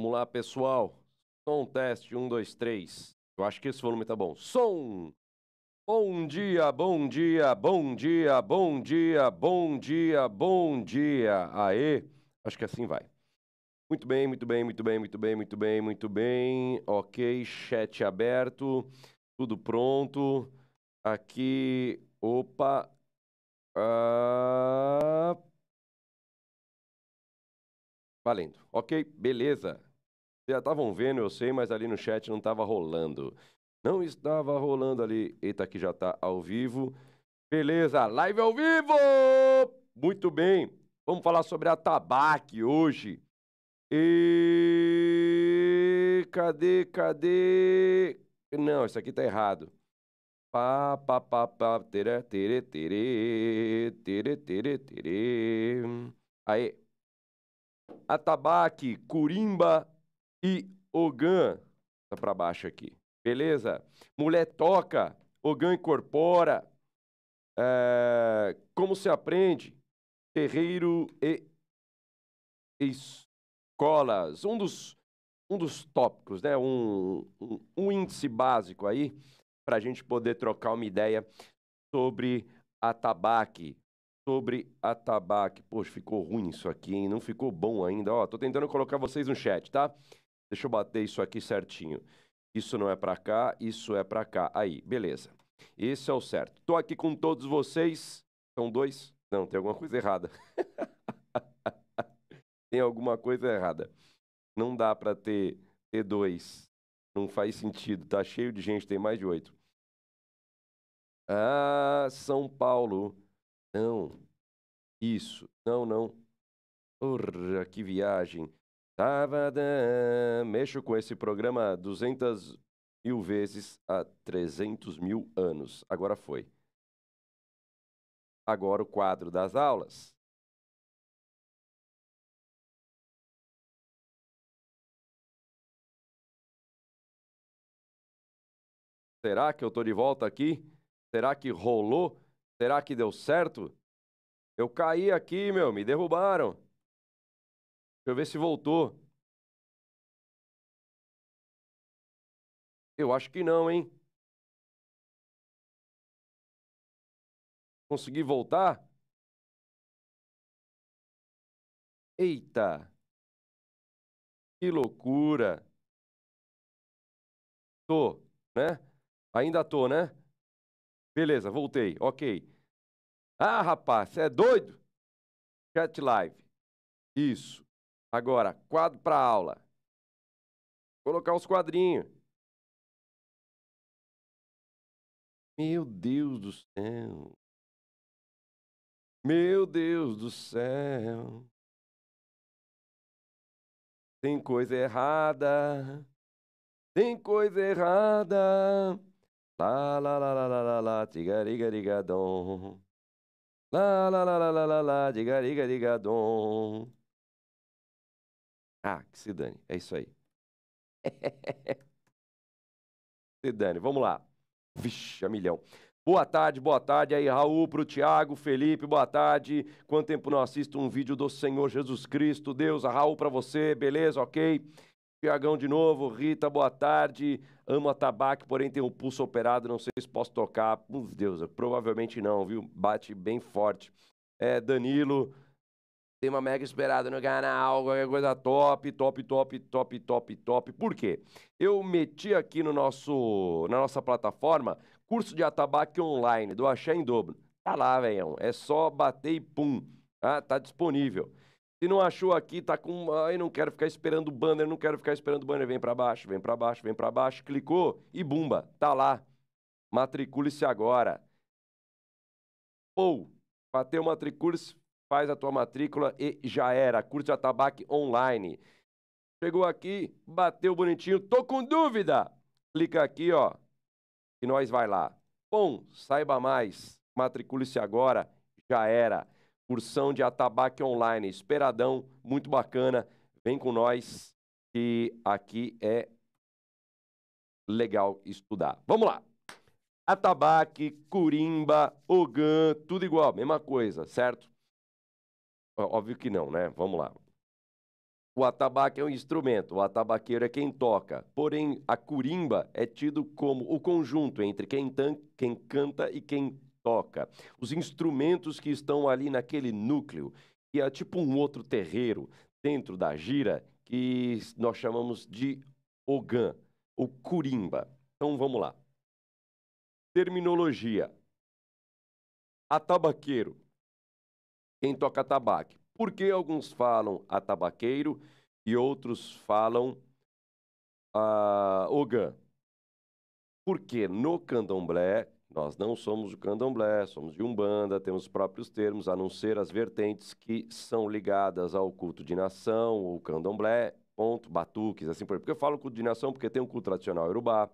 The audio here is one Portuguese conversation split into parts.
Vamos lá, pessoal. Som teste, um, dois, três. Eu acho que esse volume tá bom. Som! Bom dia, bom dia, bom dia, bom dia, bom dia, bom dia. Aê! Acho que assim vai. Muito bem, muito bem, muito bem, muito bem, muito bem, muito bem. Ok, chat aberto, tudo pronto. Aqui, opa. Ah... Valendo. Ok, beleza. Já estavam vendo, eu sei, mas ali no chat não estava rolando. Não estava rolando ali. Eita, aqui já está ao vivo. Beleza, live ao vivo! Muito bem. Vamos falar sobre a tabaque hoje. E cadê, cadê? Não, isso aqui tá errado. Pá, pá, pá, pá, tere, tere, tere, tere, tere, tere. Aí. Atabaque, Curimba e Ogan. Tá para baixo aqui. Beleza? Mulher toca, Ogan incorpora. É, como se aprende? Terreiro e escolas. Um dos, um dos tópicos, né? um, um, um índice básico aí para a gente poder trocar uma ideia sobre atabaque, sobre atabaque. Poxa, ficou ruim isso aqui, hein? Não ficou bom ainda. Ó, tô tentando colocar vocês no chat, tá? Deixa eu bater isso aqui certinho. Isso não é para cá, isso é para cá. Aí, beleza. Esse é o certo. Tô aqui com todos vocês. São dois? Não, tem alguma coisa errada. tem alguma coisa errada. Não dá para ter, ter dois. Não faz sentido. Tá cheio de gente, tem mais de oito. Ah, São Paulo. Não. Isso. Não, não. Porra, que viagem. Tavadã. Mexo com esse programa 200 mil vezes há 300 mil anos. Agora foi. Agora o quadro das aulas. Será que eu estou de volta aqui? Será que rolou? Será que deu certo? Eu caí aqui, meu, me derrubaram. Eu ver se voltou. Eu acho que não, hein? Consegui voltar? Eita! Que loucura! Tô, né? Ainda tô, né? Beleza, voltei. Ok. Ah, rapaz, você é doido? Chat live. Isso. Agora, quadro para aula. Colocar os quadrinhos. Meu Deus do céu. Meu Deus do céu. Tem coisa errada. Tem coisa errada. Lá, lá, lá, lá, lá, lá, lá, tigarigadom. Lá, lá, lá, lá, lá, lá, lá, tigarigadom. Ah, que se dane. É isso aí. se dane. Vamos lá. Vixe, a milhão. Boa tarde, boa tarde aí, Raul, pro Tiago, Felipe, boa tarde. Quanto tempo não assisto um vídeo do Senhor Jesus Cristo? Deus, a Raul para você, beleza, ok? Tiagão de novo, Rita, boa tarde. Amo a tabaco, porém tem um pulso operado, não sei se posso tocar. Meu Deus, provavelmente não, viu? Bate bem forte. É, Danilo, tem uma mega esperada no canal, qualquer coisa top, top, top, top, top, top. Por quê? Eu meti aqui no nosso, na nossa plataforma curso de atabaque online, do Axé em Dobro. Tá lá, velhão. É só bater e pum. Tá, tá disponível. Se não achou aqui, tá com. Ai, não quero ficar esperando o banner, não quero ficar esperando o banner. Vem para baixo, vem para baixo, vem para baixo. Clicou e bumba, tá lá. Matricule-se agora. Ou, bateu matricule-se, faz a tua matrícula e já era. Curso atabaque online. Chegou aqui, bateu bonitinho, tô com dúvida. Clica aqui, ó, e nós vai lá. Bom, saiba mais, matricule-se agora, já era cursão de atabaque online, esperadão, muito bacana. Vem com nós que aqui é legal estudar. Vamos lá. Atabaque, Curimba, Ogan, tudo igual, mesma coisa, certo? Óbvio que não, né? Vamos lá. O atabaque é um instrumento, o atabaqueiro é quem toca. Porém, a curimba é tido como o conjunto entre quem, quem canta e quem toca. Os instrumentos que estão ali naquele núcleo, que é tipo um outro terreiro dentro da gira, que nós chamamos de ogã, ou curimba. Então vamos lá. Terminologia. Atabaqueiro. Quem toca tabaque. Por que alguns falam atabaqueiro e outros falam uh, ogã? Porque no candomblé, nós não somos do candomblé, somos de umbanda, temos próprios termos, a não ser as vertentes que são ligadas ao culto de nação, o candomblé, ponto, batuques, assim por Porque eu falo culto de nação porque tem um culto tradicional urubá,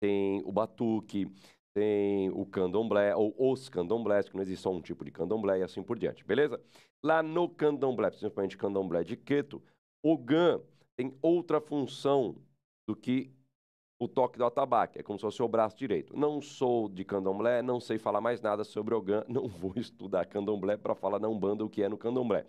tem o batuque, tem o candomblé, ou os candomblés, que não existe só um tipo de candomblé e assim por diante, beleza? Lá no candomblé, principalmente candomblé de Queto, o GAN tem outra função do que o toque do atabaque, é como se fosse o braço direito. Não sou de candomblé, não sei falar mais nada sobre o GAN, não vou estudar candomblé para falar na Umbanda o que é no candomblé.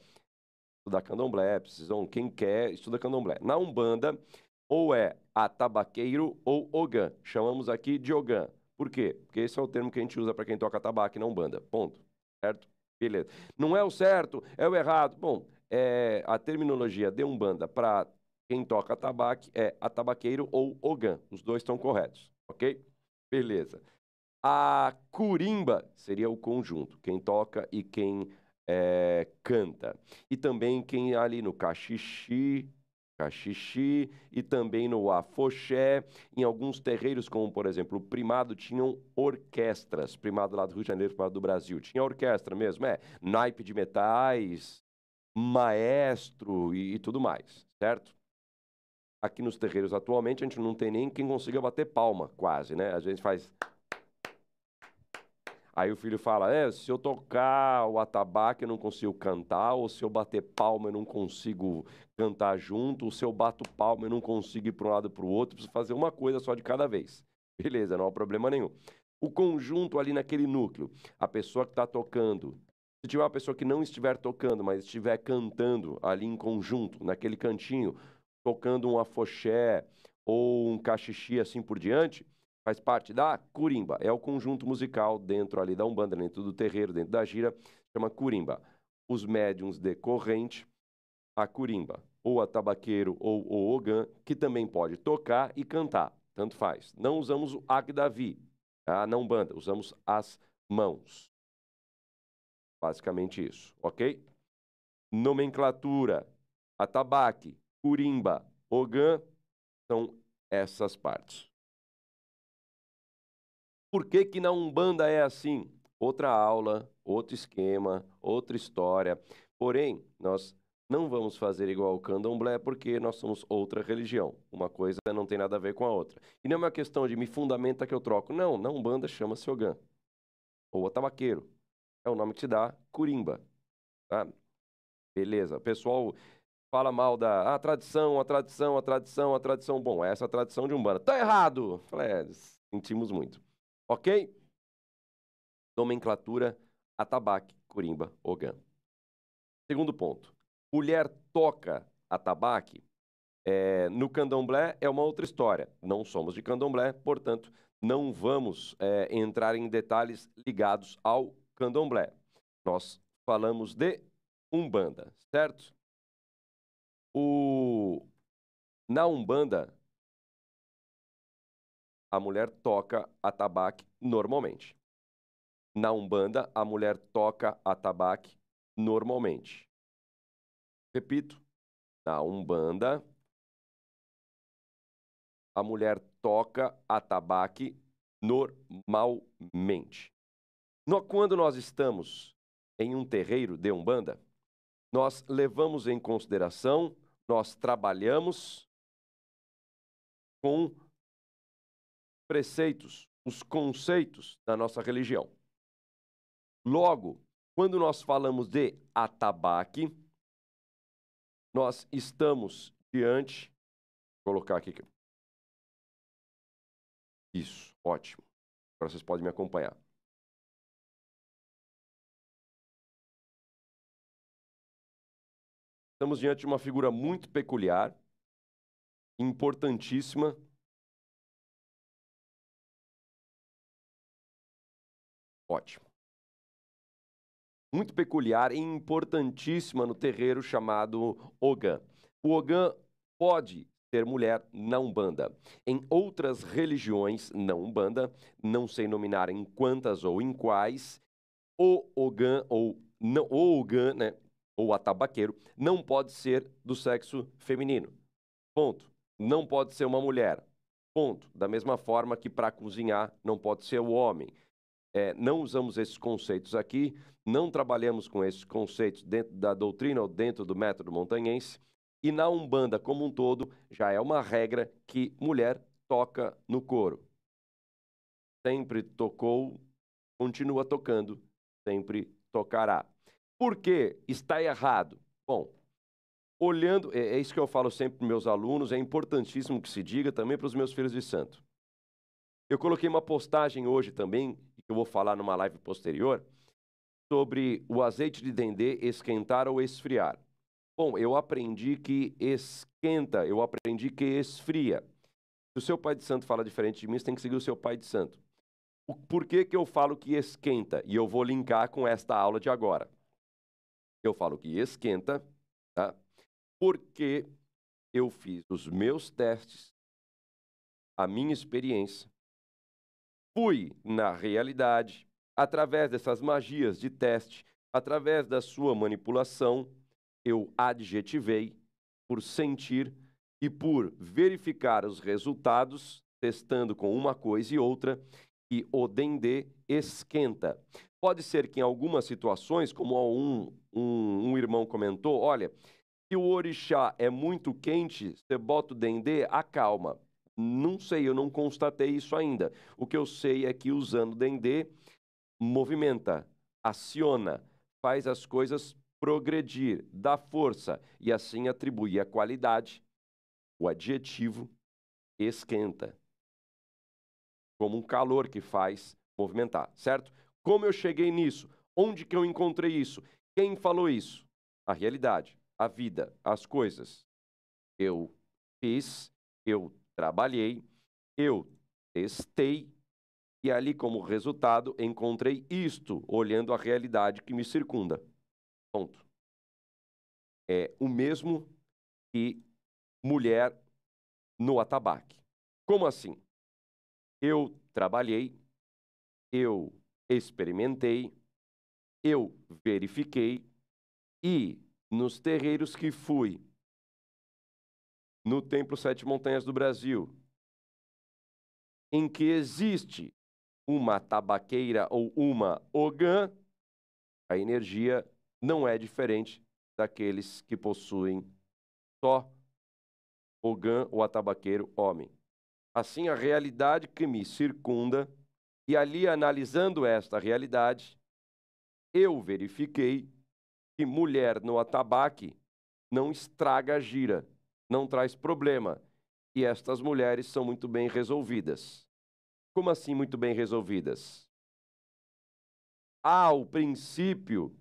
Estudar candomblé, precisam, quem quer, estuda candomblé. Na Umbanda, ou é atabaqueiro ou ogã. Chamamos aqui de ogã. Por quê? Porque esse é o termo que a gente usa para quem toca tabaco e não banda. Ponto. Certo? Beleza. Não é o certo, é o errado. Bom, é, a terminologia de Umbanda para quem toca tabaco é atabaqueiro ou ogã. Os dois estão corretos, ok? Beleza. A curimba seria o conjunto, quem toca e quem é, canta. E também quem ali no cachixi, Caxixi e também no Afoxé. Em alguns terreiros, como por exemplo o Primado, tinham orquestras. Primado lá do Rio de Janeiro, Primado do Brasil. Tinha orquestra mesmo, é. Naipe de metais, maestro e, e tudo mais, certo? Aqui nos terreiros atualmente a gente não tem nem quem consiga bater palma, quase, né? A gente faz Aí o filho fala: é, se eu tocar o atabaque eu não consigo cantar, ou se eu bater palma eu não consigo cantar junto, ou se eu bato palma eu não consigo ir para um lado para o outro, preciso fazer uma coisa só de cada vez. Beleza, não há problema nenhum. O conjunto ali naquele núcleo, a pessoa que está tocando, se tiver uma pessoa que não estiver tocando, mas estiver cantando ali em conjunto, naquele cantinho, tocando um afoxé ou um cachixi assim por diante, faz parte da curimba. É o conjunto musical dentro ali da Umbanda, dentro do terreiro, dentro da gira, chama curimba. Os médiums de corrente, a curimba, ou a tabaqueiro ou o ogã, que também pode tocar e cantar, tanto faz. Não usamos o agdavi, tá? na Umbanda, usamos as mãos. Basicamente isso, ok? Nomenclatura, atabaque, curimba, ogã, são essas partes. Por que, que na Umbanda é assim? Outra aula, outro esquema, outra história. Porém, nós não vamos fazer igual ao candomblé porque nós somos outra religião. Uma coisa não tem nada a ver com a outra. E não é uma questão de me fundamenta que eu troco. Não, na Umbanda chama-se Ogã. Ou Atabaqueiro. É o nome que se dá, Curimba. Tá? Beleza. O pessoal fala mal da ah, tradição, a tradição, a tradição, a tradição. Bom, essa é a tradição de Umbanda. Tá errado! Falei, é, sentimos muito. Ok? Nomenclatura, atabaque, curimba, ogã. Segundo ponto. Mulher toca atabaque. É, no candomblé é uma outra história. Não somos de candomblé, portanto, não vamos é, entrar em detalhes ligados ao candomblé. Nós falamos de umbanda, certo? O... Na umbanda, a mulher toca atabaque normalmente. Na Umbanda, a mulher toca atabaque normalmente. Repito, na Umbanda, a mulher toca atabaque normalmente. No, quando nós estamos em um terreiro de Umbanda, nós levamos em consideração, nós trabalhamos com preceitos, os conceitos da nossa religião. Logo, quando nós falamos de atabaque, nós estamos diante. Vou colocar aqui. Isso, ótimo. Agora vocês podem me acompanhar. Estamos diante de uma figura muito peculiar, importantíssima. Ótimo. Muito peculiar e importantíssima no terreiro chamado Ogã. O Ogã pode ser mulher na Umbanda. Em outras religiões na Umbanda, não sei nominar em quantas ou em quais, o Ogã ou não, o Ogã, né, ou atabaqueiro, não pode ser do sexo feminino. Ponto. Não pode ser uma mulher. Ponto. Da mesma forma que para cozinhar não pode ser o homem. É, não usamos esses conceitos aqui, não trabalhamos com esses conceitos dentro da doutrina ou dentro do método montanhense. E na Umbanda como um todo, já é uma regra que mulher toca no couro. Sempre tocou, continua tocando, sempre tocará. Por que está errado? Bom, olhando, é, é isso que eu falo sempre para meus alunos, é importantíssimo que se diga também para os meus filhos de santo. Eu coloquei uma postagem hoje também, eu vou falar numa live posterior, sobre o azeite de dendê esquentar ou esfriar. Bom, eu aprendi que esquenta, eu aprendi que esfria. Se o seu pai de santo fala diferente de mim, você tem que seguir o seu pai de santo. por que, que eu falo que esquenta? E eu vou linkar com esta aula de agora eu falo que esquenta, tá? porque eu fiz os meus testes, a minha experiência, fui na realidade, através dessas magias de teste, através da sua manipulação, eu adjetivei por sentir e por verificar os resultados, testando com uma coisa e outra, que o dendê esquenta. Pode ser que em algumas situações, como um, um, um irmão comentou, olha, se o orixá é muito quente, você bota o dendê, acalma. Não sei, eu não constatei isso ainda. O que eu sei é que usando dendê, movimenta, aciona, faz as coisas progredir, dá força e assim atribui a qualidade, o adjetivo esquenta, como um calor que faz movimentar, certo? Como eu cheguei nisso? Onde que eu encontrei isso? Quem falou isso? A realidade, a vida, as coisas. Eu fiz, eu trabalhei, eu testei e ali como resultado encontrei isto, olhando a realidade que me circunda. Ponto. É o mesmo que mulher no atabaque. Como assim? Eu trabalhei, eu experimentei, eu verifiquei e nos terreiros que fui, no Templo Sete Montanhas do Brasil, em que existe uma tabaqueira ou uma ogã, a energia não é diferente daqueles que possuem só ogã ou atabaqueiro homem. Assim, a realidade que me circunda e ali, analisando esta realidade, eu verifiquei que mulher no atabaque não estraga a gira, não traz problema. E estas mulheres são muito bem resolvidas. Como assim muito bem resolvidas? Há o princípio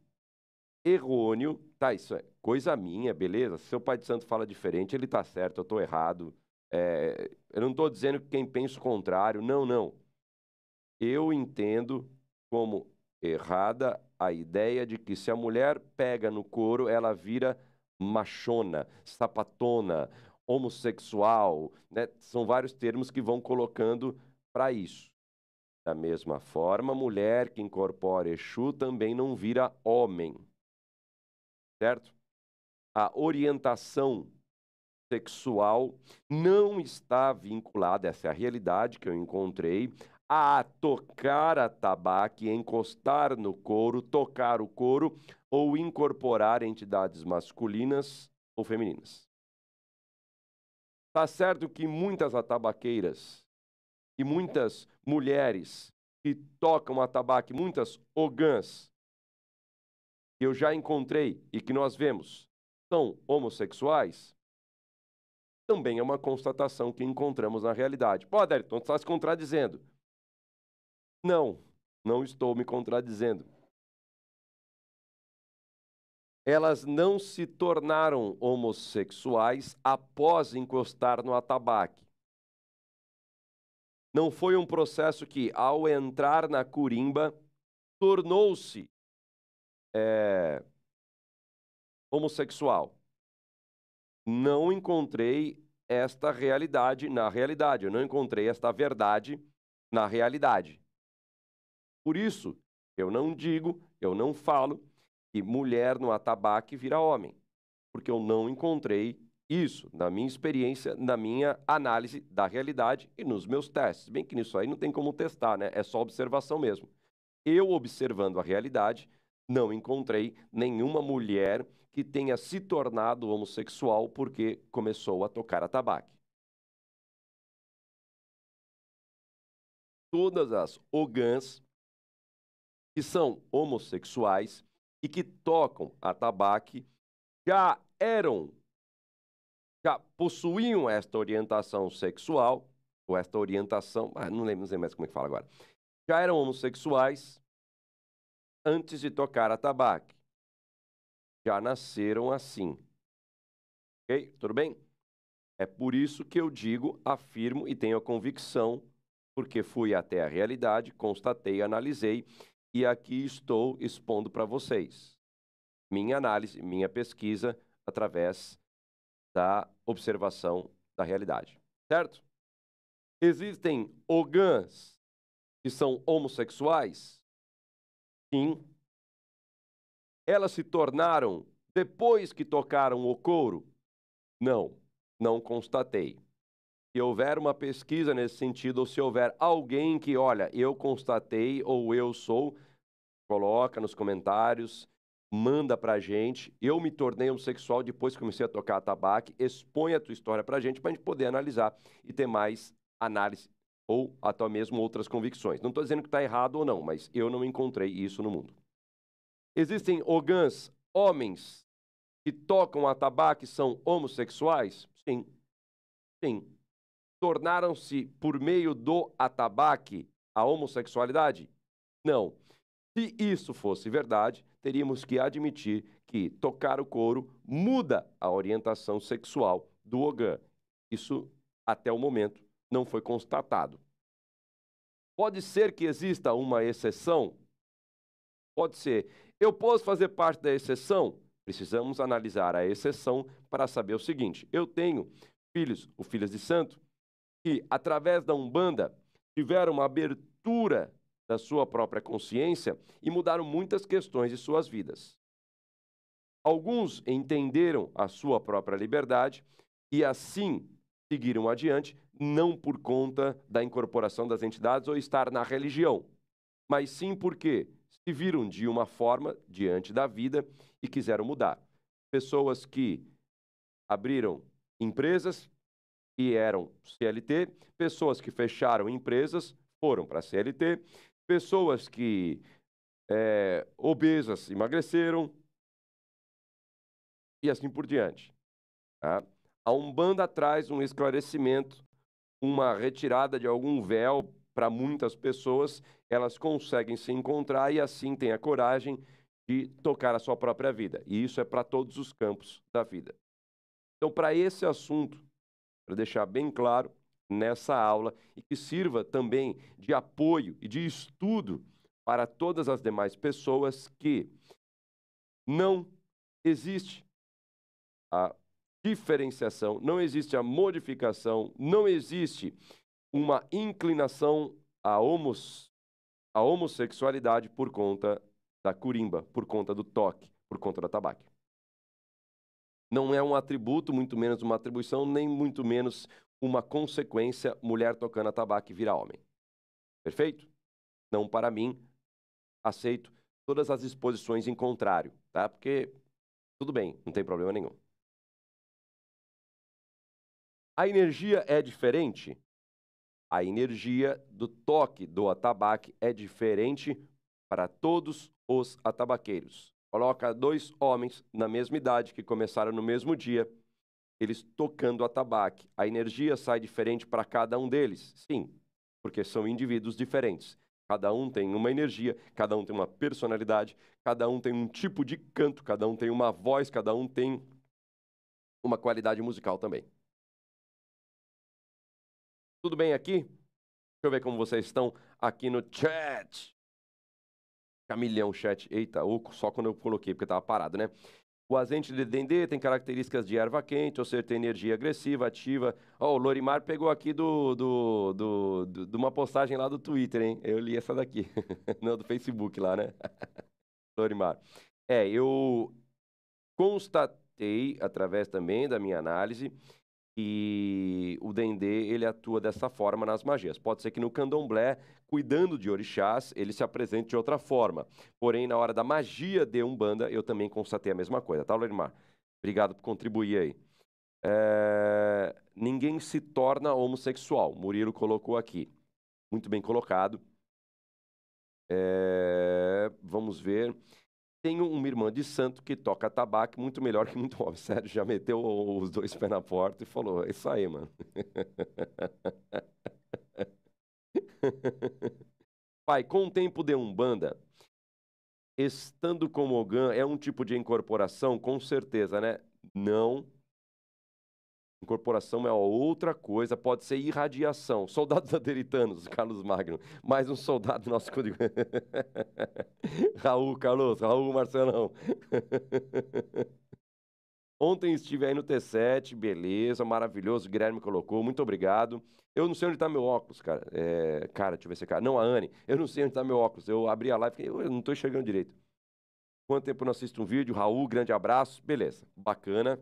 errôneo, tá, isso é coisa minha, beleza? Se seu pai de santo fala diferente, ele está certo, eu estou errado. É, eu não estou dizendo que quem pensa o contrário, não, não eu entendo como errada a ideia de que se a mulher pega no couro, ela vira machona, sapatona, homossexual, né? São vários termos que vão colocando para isso. Da mesma forma, mulher que incorpora Exu também não vira homem. Certo? A orientação sexual não está vinculada, essa é a realidade que eu encontrei, a tocar a tabaque, encostar no couro, tocar o couro ou incorporar entidades masculinas ou femininas. Tá certo que muitas atabaqueiras e muitas mulheres que tocam atabaque, muitas ogãs que eu já encontrei e que nós vemos são homossexuais, também é uma constatação que encontramos na realidade. Pô, Adélio, então está se contradizendo. Não, não estou me contradizendo. Elas não se tornaram homossexuais após encostar no atabaque. Não foi um processo que, ao entrar na curimba, tornou-se é, homossexual. Não encontrei esta realidade na realidade, eu não encontrei esta verdade na realidade. Por isso, eu não digo, eu não falo que mulher no atabaque vira homem, porque eu não encontrei isso na minha experiência, na minha análise da realidade e nos meus testes. Bem que nisso aí não tem como testar, né? É só observação mesmo. Eu observando a realidade, não encontrei nenhuma mulher que tenha se tornado homossexual porque começou a tocar atabaque. Todas as ogãs que são homossexuais e que tocam atabaque já eram, já possuíam esta orientação sexual, ou esta orientação, ah, não lembro, não sei mais como é que fala agora, já eram homossexuais antes de tocar atabaque. Já nasceram assim. Ok? Tudo bem? É por isso que eu digo, afirmo e tenho a convicção, porque fui até a realidade, constatei, analisei e aqui estou expondo para vocês minha análise, minha pesquisa através da observação da realidade. Certo? Existem ogãs que são homossexuais? Sim. Elas se tornaram depois que tocaram o couro? Não, não constatei se houver uma pesquisa nesse sentido, ou se houver alguém que, olha, eu constatei ou eu sou, coloca nos comentários, manda pra gente. Eu me tornei homossexual depois que comecei a tocar tabaco, expõe a tua história pra gente, pra gente poder analisar e ter mais análise ou até mesmo outras convicções. Não estou dizendo que está errado ou não, mas eu não encontrei isso no mundo. Existem ogãs, homens, que tocam a tabaco e são homossexuais? Sim. Sim tornaram-se, por meio do atabaque, a homossexualidade? Não. Se isso fosse verdade, teríamos que admitir que tocar o couro muda a orientação sexual do Ogã. Isso, até o momento, não foi constatado. Pode ser que exista uma exceção? Pode ser. Eu posso fazer parte da exceção? Precisamos analisar a exceção para saber o seguinte: eu tenho filhos, o filhos de santo, que, através da Umbanda, tiveram uma abertura da sua própria consciência e mudaram muitas questões de suas vidas. Alguns entenderam a sua própria liberdade e assim seguiram adiante, não por conta da incorporação das entidades ou estar na religião, mas sim porque se viram de uma forma diante da vida e quiseram mudar. Pessoas que abriram empresas e eram CLT, pessoas que fecharam empresas foram para CLT, pessoas que é, obesas emagreceram e assim por diante. Tá? A Umbanda traz um esclarecimento, uma retirada de algum véu para muitas pessoas, elas conseguem se encontrar e assim têm a coragem de tocar a sua própria vida. E isso é para todos os campos da vida. Então, para esse assunto, para deixar bem claro nessa aula e que sirva também de apoio e de estudo para todas as demais pessoas que não existe a diferenciação, não existe a modificação, não existe uma inclinação à, homos, à homossexualidade por conta da curimba, por conta do toque, por conta da tabaque não é um atributo, muito menos uma atribuição, nem muito menos uma consequência mulher tocando a tabaco vira homem. Perfeito? Não para mim, aceito todas as exposições em contrário, tá? Porque tudo bem, não tem problema nenhum. A energia é diferente? A energia do toque do atabaque é diferente para todos os atabaqueiros. Coloca dois homens na mesma idade que começaram no mesmo dia, eles tocando atabaque. A energia sai diferente para cada um deles? Sim, porque são indivíduos diferentes. Cada um tem uma energia, cada um tem uma personalidade, cada um tem um tipo de canto, cada um tem uma voz, cada um tem uma qualidade musical também. Tudo bem aqui? Deixa eu ver como vocês estão aqui no chat. Camilhão chat. Eita, só quando eu coloquei, porque estava parado, né? O azente de dendê tem características de erva quente, ou seja, tem energia agressiva, ativa. Oh, o Lorimar pegou aqui do, do, do, do, de uma postagem lá do Twitter, hein? Eu li essa daqui. Não, do Facebook lá, né? Lorimar. É, eu constatei, através também da minha análise, que o Dendê ele atua dessa forma nas magias. Pode ser que no candomblé, cuidando de orixás, ele se apresente de outra forma. Porém, na hora da magia de Umbanda, eu também constatei a mesma coisa, tá, Lorimar? Obrigado por contribuir aí. É... Ninguém se torna homossexual. Murilo colocou aqui. Muito bem colocado. É... Vamos ver. Tenho uma irmã de santo que toca tabaco muito melhor que muito homem. Sério, já meteu os dois pés na porta e falou: é isso aí, mano. Pai, com o tempo de Umbanda, estando como Ogã, é um tipo de incorporação? Com certeza, né? Não Incorporação é outra coisa, pode ser irradiação. Soldados aderitanos, Carlos Magno. Mais um soldado nosso código. Raul, Carlos, Raul Marcelão. Ontem estive aí no T7, beleza, maravilhoso. O Guilherme colocou, muito obrigado. Eu não sei onde está meu óculos, cara. É, cara, deixa eu ver se é cara. Não, a Anne, eu não sei onde está meu óculos. Eu abri a live e eu não estou enxergando direito. Quanto tempo não assisto um vídeo? Raul, grande abraço. Beleza, bacana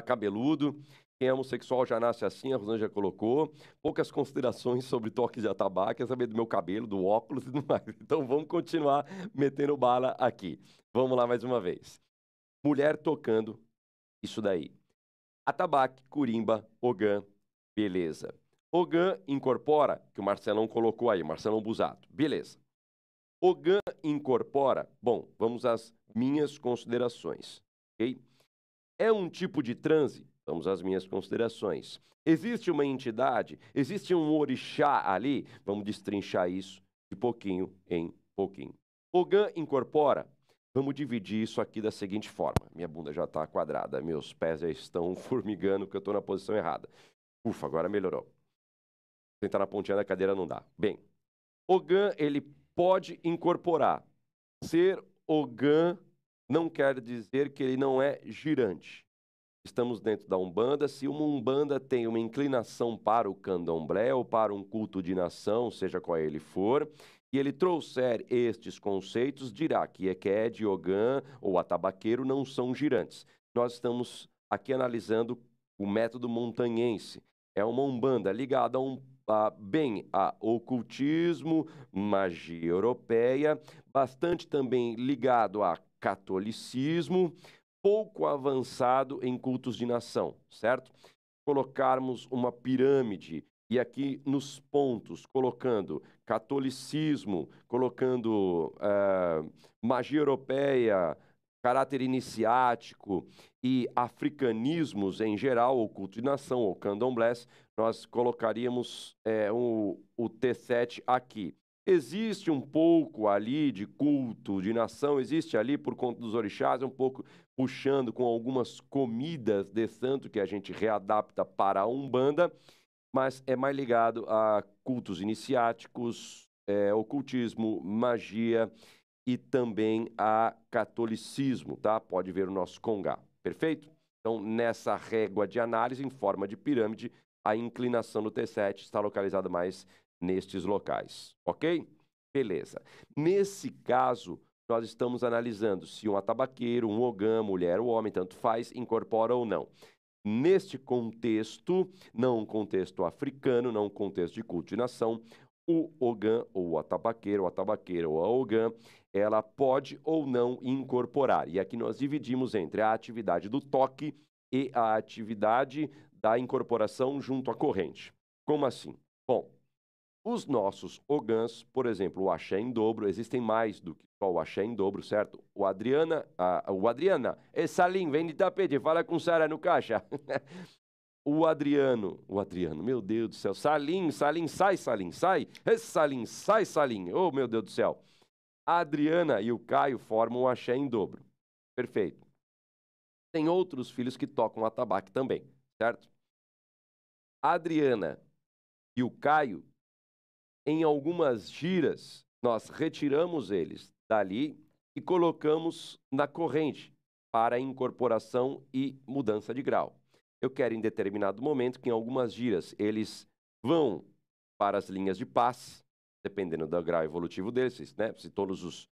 tá cabeludo. Quem é homossexual já nasce assim, a já colocou. Poucas considerações sobre toque de atabaque, quer saber do meu cabelo, do óculos e tudo mais. Então vamos continuar metendo bala aqui. Vamos lá mais uma vez. Mulher tocando isso daí. Atabaque, curimba, ogã, beleza. Ogã incorpora, que o Marcelão colocou aí, Marcelão Busato. Beleza. Ogã incorpora, bom, vamos às minhas considerações, ok? É um tipo de transe? Vamos às minhas considerações. Existe uma entidade? Existe um orixá ali? Vamos destrinchar isso de pouquinho em pouquinho. Ogã incorpora? Vamos dividir isso aqui da seguinte forma. Minha bunda já está quadrada, meus pés já estão formigando porque eu estou na posição errada. Ufa, agora melhorou. Sentar na pontinha da cadeira não dá. Bem, Ogã, ele pode incorporar. Ser Ogã não quer dizer que ele não é girante. Estamos dentro da Umbanda. Se uma Umbanda tem uma inclinação para o candomblé ou para um culto de nação, seja qual ele for, e ele trouxer estes conceitos, dirá que Eked, Ogã ou Atabaqueiro não são girantes. Nós estamos aqui analisando o método montanhense. É uma Umbanda ligada a um bem a ocultismo, magia europeia, bastante também ligado a catolicismo, pouco avançado em cultos de nação, certo? Colocarmos uma pirâmide e aqui nos pontos, colocando catolicismo, colocando uh, magia europeia, caráter iniciático e africanismos em geral, ou culto de nação, ou candomblés, nós colocaríamos é, o, o T7 aqui. Existe um pouco ali de culto, de nação, existe ali por conta dos orixás, um pouco puxando com algumas comidas de santo que a gente readapta para a Umbanda, mas é mais ligado a cultos iniciáticos, é, ocultismo, magia e também a catolicismo, tá? Pode ver o nosso congá, perfeito? Então, nessa régua de análise em forma de pirâmide, a inclinação do T7 está localizada mais nestes locais, ok? Beleza. Nesse caso, nós estamos analisando se um atabaqueiro, um ogã, mulher ou homem, tanto faz, incorpora ou não. Neste contexto, não um contexto africano, não um contexto de culto de nação, o ogã ou o atabaqueiro, o atabaqueiro ou a ogã, ela pode ou não incorporar. E aqui nós dividimos entre a atividade do toque e a atividade da incorporação junto à corrente. Como assim? Bom, os nossos ogãs, por exemplo, o axé em dobro, existem mais do que só o axé em dobro, certo? O Adriana, o Adriana, Salim, vem de tapete, fala com Sara no caixa. o Adriano, o Adriano, meu Deus do céu, Salim, Salim, sai, Salim, sai, Salim, sai, Salim, oh meu Deus do céu. A Adriana e o Caio formam um axé em dobro. Perfeito. Tem outros filhos que tocam atabaque também, certo? A Adriana e o Caio, em algumas giras, nós retiramos eles dali e colocamos na corrente para incorporação e mudança de grau. Eu quero em determinado momento que em algumas giras eles vão para as linhas de paz, dependendo do grau evolutivo deles, né? se todos os,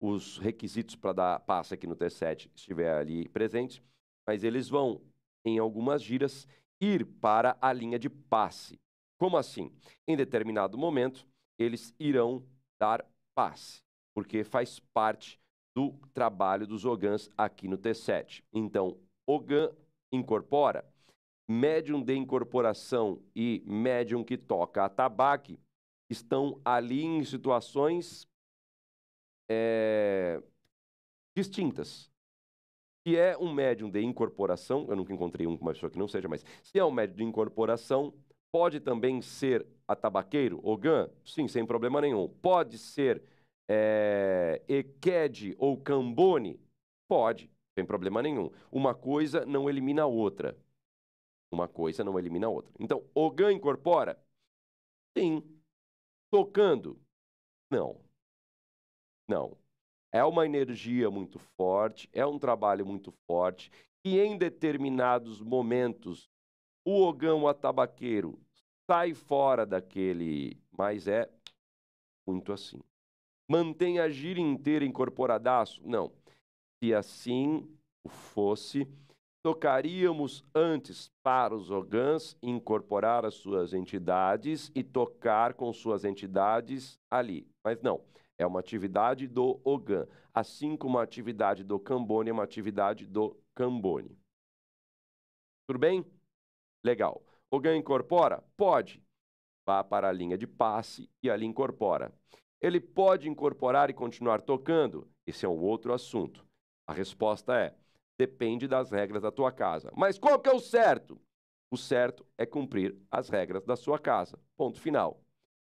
os requisitos para dar passe aqui no T7 estiver ali presentes, mas eles vão, em algumas giras, ir para a linha de passe. Como assim? Em determinado momento, eles irão dar passe, porque faz parte do trabalho dos OGANs aqui no T7. Então, OGAN incorpora, médium de incorporação e médium que toca a tabaque estão ali em situações é, distintas. Se é um médium de incorporação, eu nunca encontrei uma pessoa que não seja, mas se é um médium de incorporação, pode também ser atabaqueiro, Ogan? Sim, sem problema nenhum. Pode ser é, Eked ou Cambone? Pode, sem problema nenhum. Uma coisa não elimina a outra. Uma coisa não elimina a outra. Então, Ogan incorpora? Sim. Tocando? Não. Não. É uma energia muito forte, é um trabalho muito forte, e em determinados momentos o ogão atabaqueiro sai fora daquele, mas é muito assim. Mantém a gira inteira incorporadaço? Não. Se assim fosse, tocaríamos antes para os ogãs incorporar as suas entidades e tocar com suas entidades ali. Mas não. É uma atividade do Ogan, assim como a atividade do Cambone é uma atividade do Cambone. Tudo bem? Legal. Ogan incorpora? Pode. Vá para a linha de passe e ali incorpora. Ele pode incorporar e continuar tocando? Esse é um outro assunto. A resposta é: depende das regras da tua casa. Mas qual que é o certo? O certo é cumprir as regras da sua casa. Ponto final.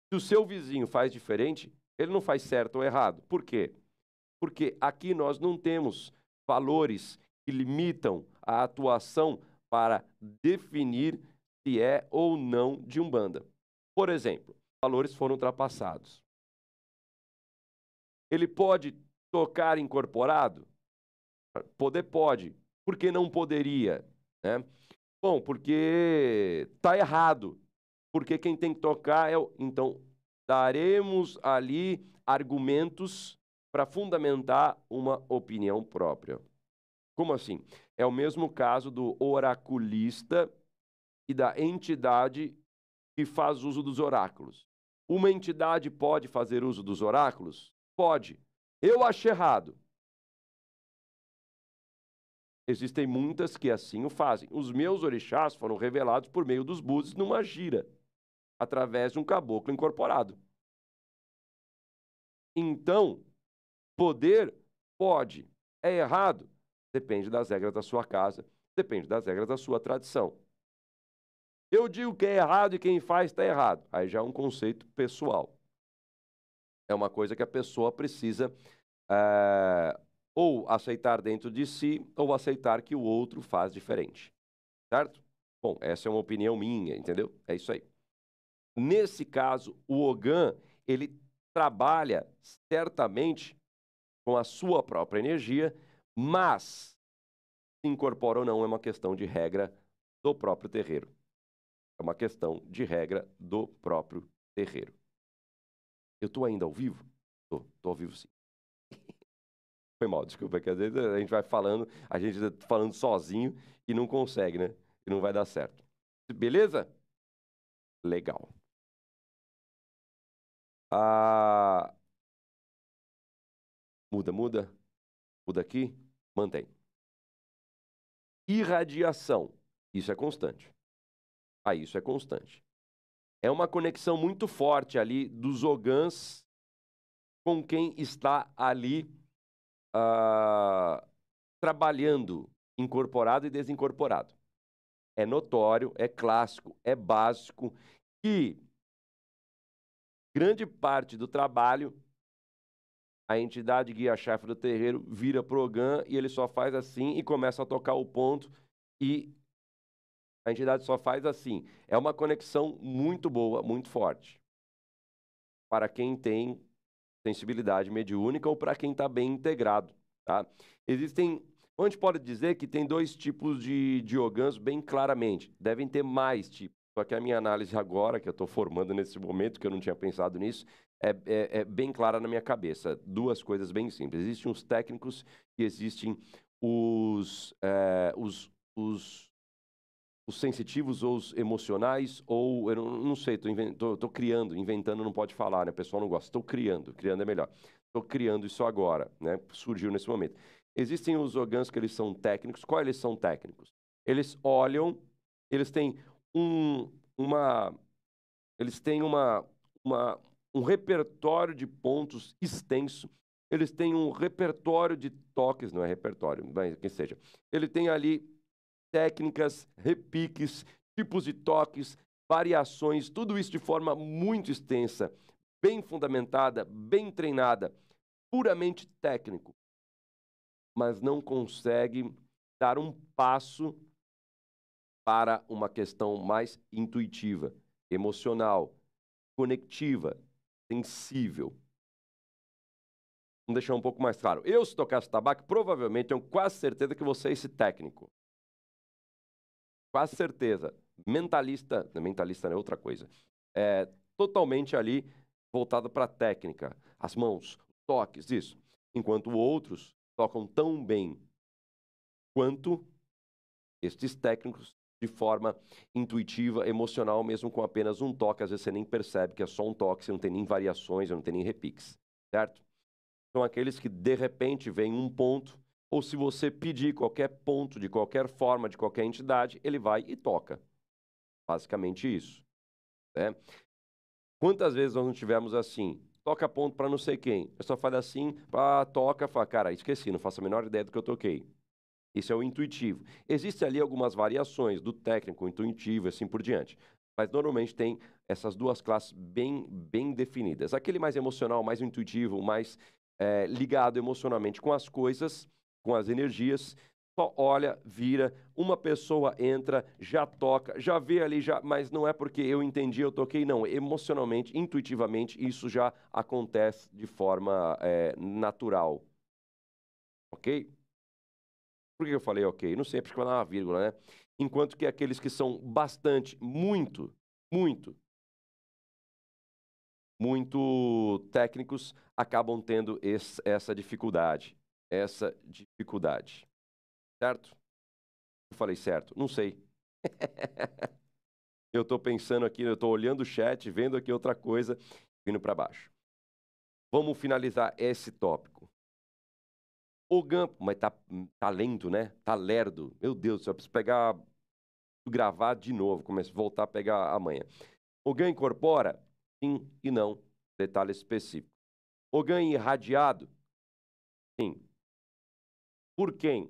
Se o seu vizinho faz diferente, ele não faz certo ou errado. Por quê? Porque aqui nós não temos valores que limitam a atuação para definir se é ou não de Umbanda. Por exemplo, valores foram ultrapassados. Ele pode tocar incorporado? Poder pode. Por que não poderia? Né? Bom, porque está errado. Porque quem tem que tocar é o. Então, daremos ali argumentos para fundamentar uma opinião própria. Como assim? É o mesmo caso do oraculista e da entidade que faz uso dos oráculos. Uma entidade pode fazer uso dos oráculos? Pode. Eu acho errado. Existem muitas que assim o fazem. Os meus orixás foram revelados por meio dos búzios numa gira através de um caboclo incorporado. Então, poder pode. É errado? Depende das regras da sua casa, depende das regras da sua tradição. Eu digo que é errado e quem faz está errado. Aí já é um conceito pessoal. É uma coisa que a pessoa precisa é, ou aceitar dentro de si ou aceitar que o outro faz diferente. Certo? Bom, essa é uma opinião minha, entendeu? É isso aí. Nesse caso, o Ogan, ele trabalha certamente com a sua própria energia, mas se incorpora ou não é uma questão de regra do próprio terreiro. É uma questão de regra do próprio terreiro. Eu estou ainda ao vivo? Estou, estou ao vivo sim. Foi mal, desculpa, que às vezes a gente vai falando, a gente está falando sozinho e não consegue, né? E não vai dar certo. Beleza? Legal. Ah, muda, muda. Muda aqui, mantém. Irradiação. Isso é constante. Ah, isso é constante. É uma conexão muito forte ali dos ogãs com quem está ali ah, trabalhando, incorporado e desincorporado. é notório, é clássico, é básico, que grande parte do trabalho a entidade guia-chefe do terreiro vira pro Ogã e ele só faz assim e começa a tocar o ponto e a entidade só faz assim. É uma conexão muito boa, muito forte. Para quem tem sensibilidade mediúnica ou para quem está bem integrado. Tá? Existem. A gente pode dizer que tem dois tipos de, de bem claramente. Devem ter mais tipos. Só que a minha análise agora, que eu estou formando nesse momento, que eu não tinha pensado nisso, é, é, é, bem clara na minha cabeça. Duas coisas bem simples. Existem os técnicos e existem os, é, os, os, os, sensitivos ou os emocionais, ou eu não, não sei, estou criando, inventando não pode falar, né? O pessoal não gosta. Estou criando, criando é melhor. Estou criando isso agora, né? Surgiu nesse momento. Existem os orgãs que eles são técnicos. Qual eles são técnicos? Eles olham, eles têm um, uma, eles têm uma, uma, um repertório de pontos extenso. Eles têm um repertório de toques, não é repertório, mas que seja. Ele tem ali técnicas, repiques, tipos de toques, variações, tudo isso de forma muito extensa, bem fundamentada, bem treinada, puramente técnico. Mas não consegue dar um passo para uma questão mais intuitiva, emocional, conectiva, sensível. Vamos deixar um pouco mais claro. Eu, se tocasse tabaco, provavelmente tenho quase certeza que você é esse técnico. Quase certeza. Mentalista, mentalista é outra coisa. É totalmente ali voltado para a técnica, as mãos, toques, isso. Enquanto outros tocam tão bem quanto estes técnicos de forma intuitiva, emocional, mesmo com apenas um toque. Às vezes você nem percebe que é só um toque, você não tem nem variações, não tem nem repiques, certo? São aqueles que de repente vem um ponto, ou se você pedir qualquer ponto, de qualquer forma, de qualquer entidade, ele vai e toca. Basicamente isso. Né? Quantas vezes nós não tivemos assim? Toca ponto para não sei quem. Eu só falo assim, pá, toca, fala, cara, esqueci, não faço a menor ideia do que eu toquei. Isso é o intuitivo. Existem ali algumas variações do técnico, intuitivo e assim por diante. Mas normalmente tem essas duas classes bem, bem definidas. Aquele mais emocional, mais intuitivo, mais é, ligado emocionalmente com as coisas, com as energias, só olha, vira, uma pessoa entra, já toca, já vê ali, já, mas não é porque eu entendi, eu toquei, não. Emocionalmente, intuitivamente, isso já acontece de forma é, natural. Ok? Por que eu falei ok? Não sei, porque vai dar uma vírgula, né? Enquanto que aqueles que são bastante, muito, muito, muito técnicos acabam tendo esse, essa dificuldade. Essa dificuldade. Certo? Eu falei certo? Não sei. eu estou pensando aqui, eu estou olhando o chat, vendo aqui outra coisa, vindo para baixo. Vamos finalizar esse tópico. O Gampo, mas tá, tá lento, né? Tá lerdo. Meu Deus, eu preciso pegar, gravar de novo, começo a voltar a pegar amanhã. O GAN incorpora? Sim e não. Detalhe específico. O GAN irradiado? Sim. Por quem?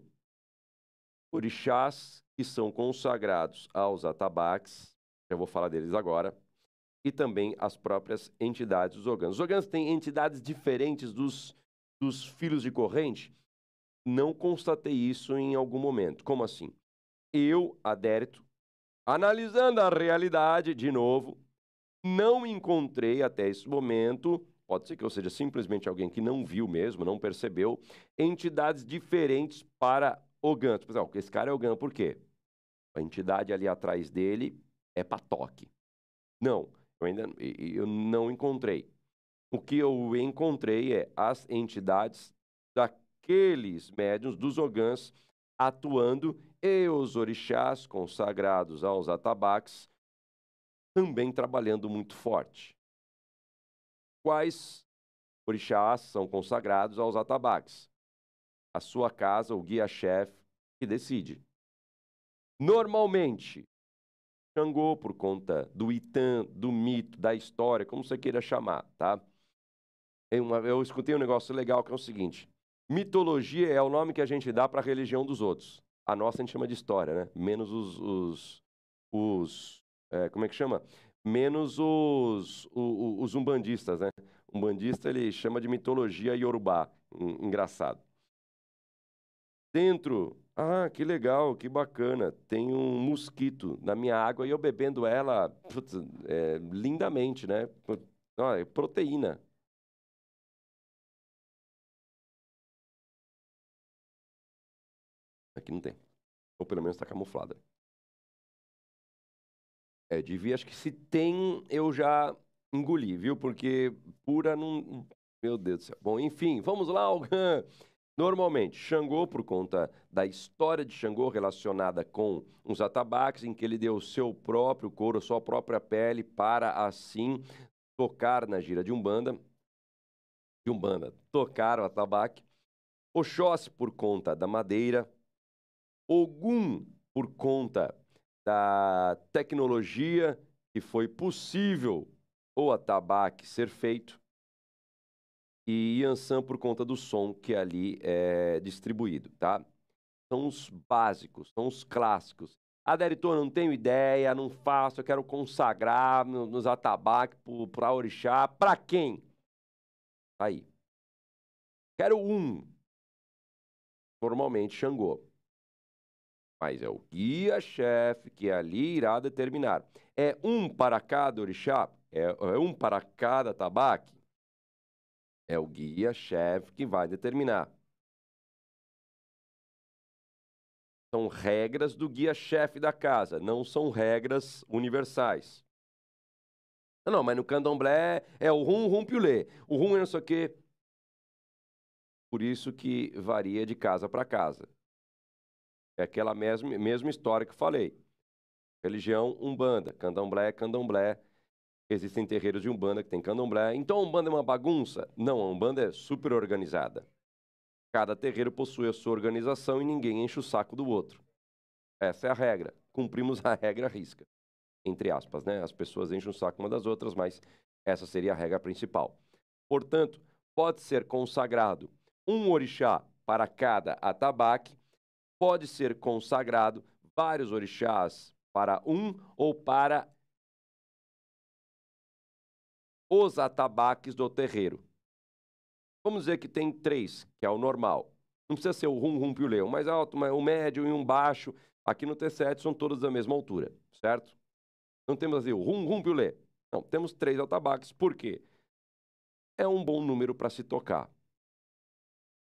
Orixás que são consagrados aos atabaques, já vou falar deles agora, e também as próprias entidades dos Ogãs. Os Ogãs têm entidades diferentes dos, dos filhos de corrente? Não constatei isso em algum momento. Como assim? Eu, adérito, analisando a realidade de novo, não encontrei até esse momento, pode ser que eu seja simplesmente alguém que não viu mesmo, não percebeu, entidades diferentes para o GAN. Pessoal, esse cara é o GAN por quê? A entidade ali atrás dele é para toque. Não, eu ainda eu não encontrei. O que eu encontrei é as entidades da aqueles médiuns dos ogãs atuando e os orixás consagrados aos atabaques também trabalhando muito forte. Quais orixás são consagrados aos atabaques? A sua casa, o guia-chefe, que decide. Normalmente, Xangô, por conta do Itã, do mito, da história, como você queira chamar, tá? Eu escutei um negócio legal que é o seguinte: Mitologia é o nome que a gente dá para a religião dos outros. A nossa a gente chama de história, né? Menos os. os, os é, como é que chama? Menos os, os, os umbandistas, né? Um bandista ele chama de mitologia iorubá. Engraçado. Dentro, ah, que legal, que bacana, tem um mosquito na minha água e eu bebendo ela putz, é, lindamente, né? Ah, é proteína. Aqui não tem. Ou pelo menos está camuflada. É, devia, acho que se tem, eu já engoli, viu? Porque pura não. Meu Deus do céu. Bom, enfim, vamos lá. Normalmente, Xangô, por conta da história de Xangô relacionada com os atabaques, em que ele deu seu próprio couro, sua própria pele, para assim tocar na gira de Umbanda, de Umbanda, tocar o atabaque. Oxóssi, por conta da madeira. Ogum, por conta da tecnologia que foi possível o atabaque ser feito e Yansan por conta do som que ali é distribuído, tá? São os básicos, são os clássicos. Aderitor, não tenho ideia, não faço, eu quero consagrar nos atabaques para orixá. Para quem? Aí. Quero um. Normalmente Xangô. Mas é o guia-chefe que ali irá determinar. É um para cada orixá? É, é um para cada tabaque? É o guia-chefe que vai determinar. São regras do guia-chefe da casa, não são regras universais. Não, não, mas no candomblé é o rum, rum, piulê. O rum é não sei o quê. Por isso que varia de casa para casa. É aquela mesma, mesma história que eu falei. Religião, umbanda. Candomblé, candomblé. Existem terreiros de Umbanda que tem candomblé. Então a Umbanda é uma bagunça? Não, a Umbanda é super organizada. Cada terreiro possui a sua organização e ninguém enche o saco do outro. Essa é a regra. Cumprimos a regra risca. Entre aspas, né? As pessoas enchem o saco uma das outras, mas essa seria a regra principal. Portanto, pode ser consagrado um orixá para cada atabaque, pode ser consagrado vários orixás para um ou para os atabaques do terreiro. Vamos dizer que tem três, que é o normal. Não precisa ser o rum, rum, piulê, um mais alto, um médio e um baixo. Aqui no T7 são todos da mesma altura, certo? Não temos assim o rum, rum, piulê. Não, temos três atabaques. Por quê? É um bom número para se tocar.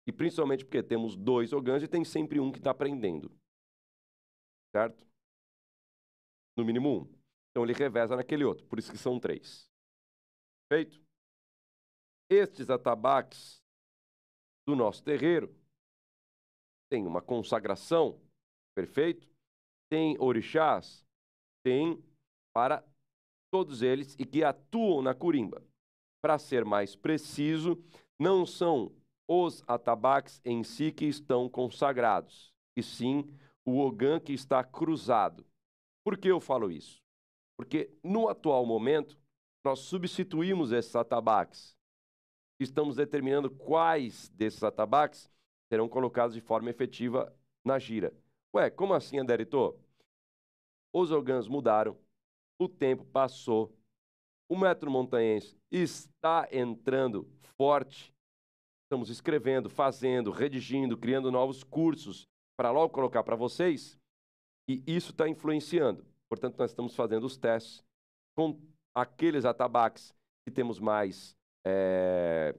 E principalmente porque temos dois ogãs e tem sempre um que está aprendendo. Certo? No mínimo um. Então ele reveza naquele outro, por isso que são três. Feito? Estes atabaques do nosso terreiro têm uma consagração, perfeito? Tem orixás? Tem para todos eles e que atuam na curimba. Para ser mais preciso, não são os atabaques em si que estão consagrados, e sim o ogã que está cruzado. Por que eu falo isso? Porque no atual momento, nós substituímos esses atabaques. Estamos determinando quais desses atabaques serão colocados de forma efetiva na gira. Ué, como assim, Anderito? Os orgãs mudaram, o tempo passou, o metro montanhense está entrando forte. Estamos escrevendo, fazendo, redigindo, criando novos cursos para logo colocar para vocês. E isso está influenciando. Portanto, nós estamos fazendo os testes com aqueles atabaques que temos mais é,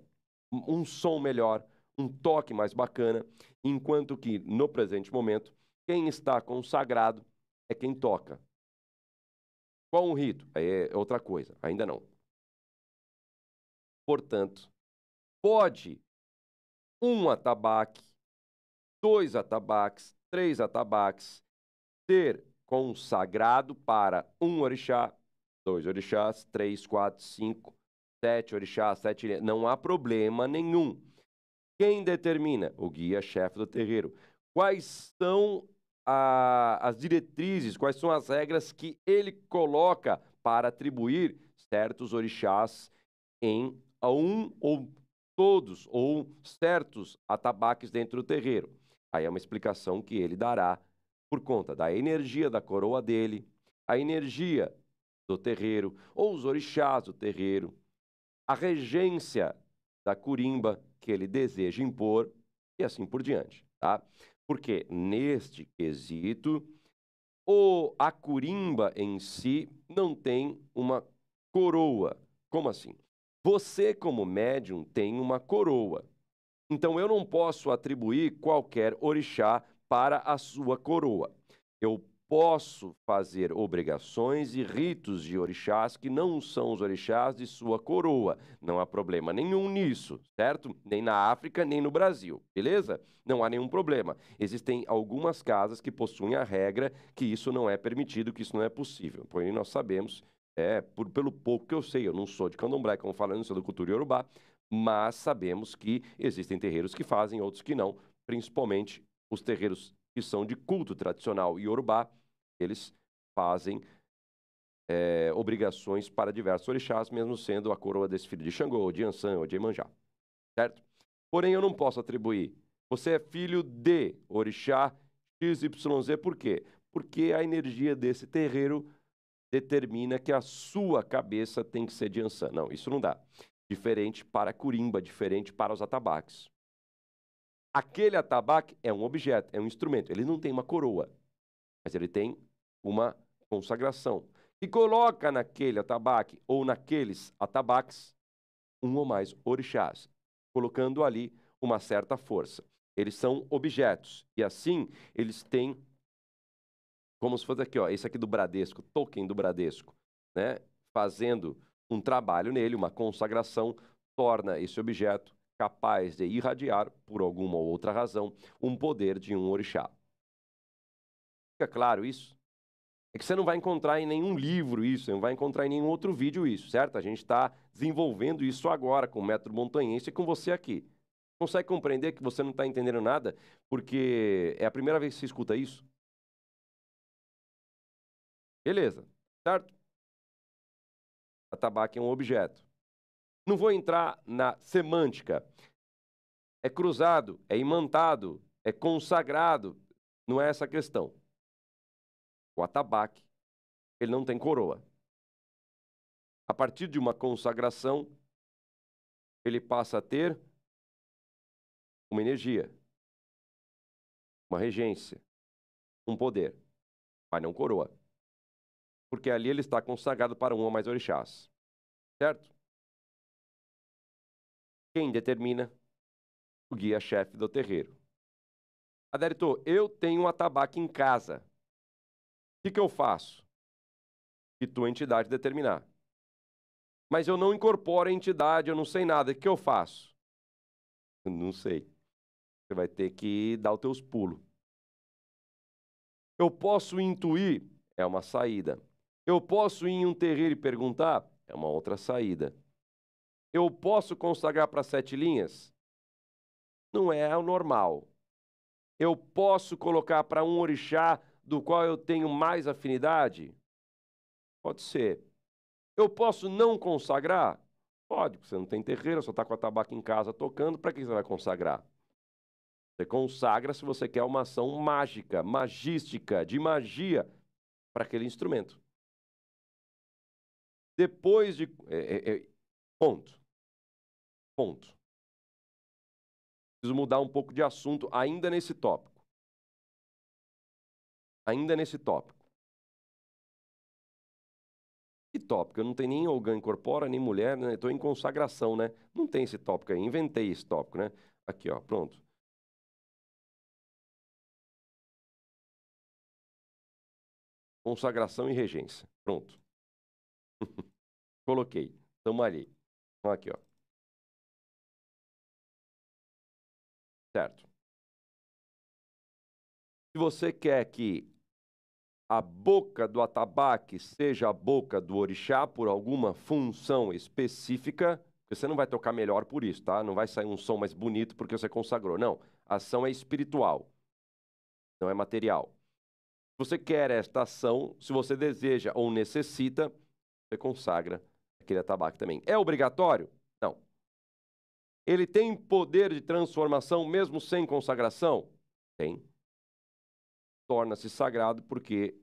um som melhor, um toque mais bacana, enquanto que no presente momento quem está consagrado é quem toca. Qual um rito? É outra coisa, ainda não. Portanto, pode um atabaque, dois atabaques, três atabaques ser consagrado para um orixá dois orixás, três, quatro, cinco, sete orixás, sete. Não há problema nenhum. Quem determina? O guia-chefe do terreiro. Quais são a, as diretrizes, quais são as regras que ele coloca para atribuir certos orixás em um ou todos ou certos atabaques dentro do terreiro? Aí é uma explicação que ele dará por conta da energia da coroa dele, a energia do terreiro, ou os orixás do terreiro, a regência da curimba que ele deseja impor e assim por diante, tá? Porque neste quesito, o, a curimba em si não tem uma coroa. Como assim? Você, como médium, tem uma coroa. Então, eu não posso atribuir qualquer orixá para a sua coroa. Eu posso fazer obrigações e ritos de orixás que não são os orixás de sua coroa. Não há problema nenhum nisso, certo? Nem na África, nem no Brasil, beleza? Não há nenhum problema. Existem algumas casas que possuem a regra que isso não é permitido, que isso não é possível. Porém, nós sabemos, é, por, pelo pouco que eu sei, eu não sou de candomblé, como falando, sou da cultura iorubá, mas sabemos que existem terreiros que fazem, outros que não, principalmente os terreiros que são de culto tradicional iorubá, eles fazem é, obrigações para diversos orixás, mesmo sendo a coroa desse filho de Xangô, de Ansan ou de Emanjá. Certo? Porém, eu não posso atribuir. Você é filho de orixá XYZ, por quê? Porque a energia desse terreiro determina que a sua cabeça tem que ser de Ansan. Não, isso não dá. Diferente para curimba, diferente para os atabaques. Aquele atabaque é um objeto, é um instrumento. Ele não tem uma coroa, mas ele tem uma consagração, e coloca naquele atabaque ou naqueles atabaques um ou mais orixás, colocando ali uma certa força. Eles são objetos, e assim eles têm, como se fosse aqui, ó, esse aqui do Bradesco, token do Bradesco, né, fazendo um trabalho nele, uma consagração, torna esse objeto capaz de irradiar, por alguma ou outra razão, um poder de um orixá. Fica claro isso? É que você não vai encontrar em nenhum livro isso, você não vai encontrar em nenhum outro vídeo isso, certo? A gente está desenvolvendo isso agora com o método montanhense e com você aqui. Consegue compreender que você não está entendendo nada porque é a primeira vez que você escuta isso? Beleza, certo? A tabaco é um objeto. Não vou entrar na semântica. É cruzado, é imantado, é consagrado. Não é essa a questão o atabaque, ele não tem coroa. A partir de uma consagração, ele passa a ter uma energia, uma regência, um poder, mas não coroa. Porque ali ele está consagrado para um ou mais orixás. Certo? Quem determina? O guia-chefe do terreiro. Adérito, eu tenho um atabaque em casa. O que, que eu faço? Que tua entidade determinar. Mas eu não incorporo a entidade, eu não sei nada. O que, que eu faço? Não sei. Você vai ter que dar os teus pulos. Eu posso intuir? É uma saída. Eu posso ir em um terreiro e perguntar? É uma outra saída. Eu posso consagrar para sete linhas? Não é o normal. Eu posso colocar para um orixá do qual eu tenho mais afinidade? Pode ser. Eu posso não consagrar? Pode, você não tem terreiro, só está com a tabaca em casa tocando, para que você vai consagrar? Você consagra se você quer uma ação mágica, magística, de magia para aquele instrumento. Depois de. É, é, é, ponto. Ponto. Preciso mudar um pouco de assunto ainda nesse tópico ainda nesse tópico. Que tópico? Eu não tenho nem Ogã incorpora, nem mulher, né? Estou em consagração, né? Não tem esse tópico aí. Inventei esse tópico, né? Aqui, ó, pronto. Consagração e regência. Pronto. Coloquei. Estamos ali. Aqui, ó. Certo. Se você quer que a boca do atabaque seja a boca do orixá por alguma função específica, você não vai tocar melhor por isso, tá? Não vai sair um som mais bonito porque você consagrou. Não, a ação é espiritual, não é material. Se você quer esta ação, se você deseja ou necessita, você consagra aquele atabaque também. É obrigatório? Não. Ele tem poder de transformação mesmo sem consagração? Tem. torna-se sagrado porque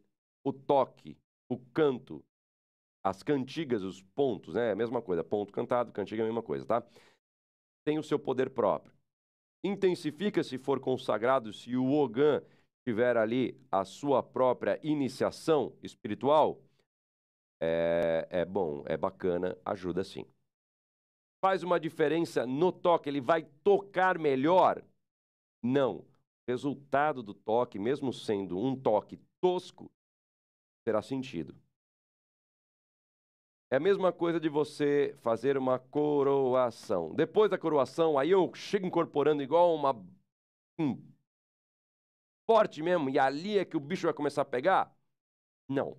o toque, o canto, as cantigas, os pontos, né? É a mesma coisa, ponto cantado, cantiga é a mesma coisa, tá? Tem o seu poder próprio. Intensifica se for consagrado, se o Ogan tiver ali a sua própria iniciação espiritual, é, é bom, é bacana, ajuda sim. Faz uma diferença no toque, ele vai tocar melhor? Não. O resultado do toque, mesmo sendo um toque tosco, terá sentido. É a mesma coisa de você fazer uma coroação. Depois da coroação, aí eu chego incorporando igual uma. Hum, forte mesmo, e ali é que o bicho vai começar a pegar? Não.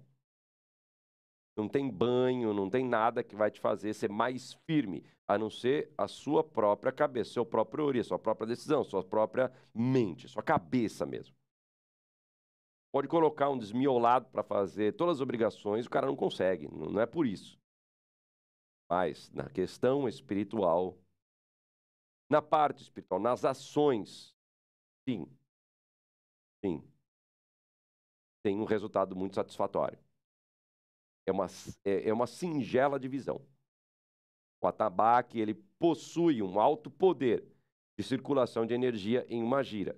Não tem banho, não tem nada que vai te fazer ser mais firme, a não ser a sua própria cabeça, seu próprio ori, sua própria decisão, sua própria mente, sua cabeça mesmo. Pode colocar um desmiolado para fazer todas as obrigações, o cara não consegue, não é por isso. Mas na questão espiritual, na parte espiritual, nas ações, sim, sim, tem um resultado muito satisfatório. É uma, é, é uma singela divisão. O atabaque ele possui um alto poder de circulação de energia em uma gira.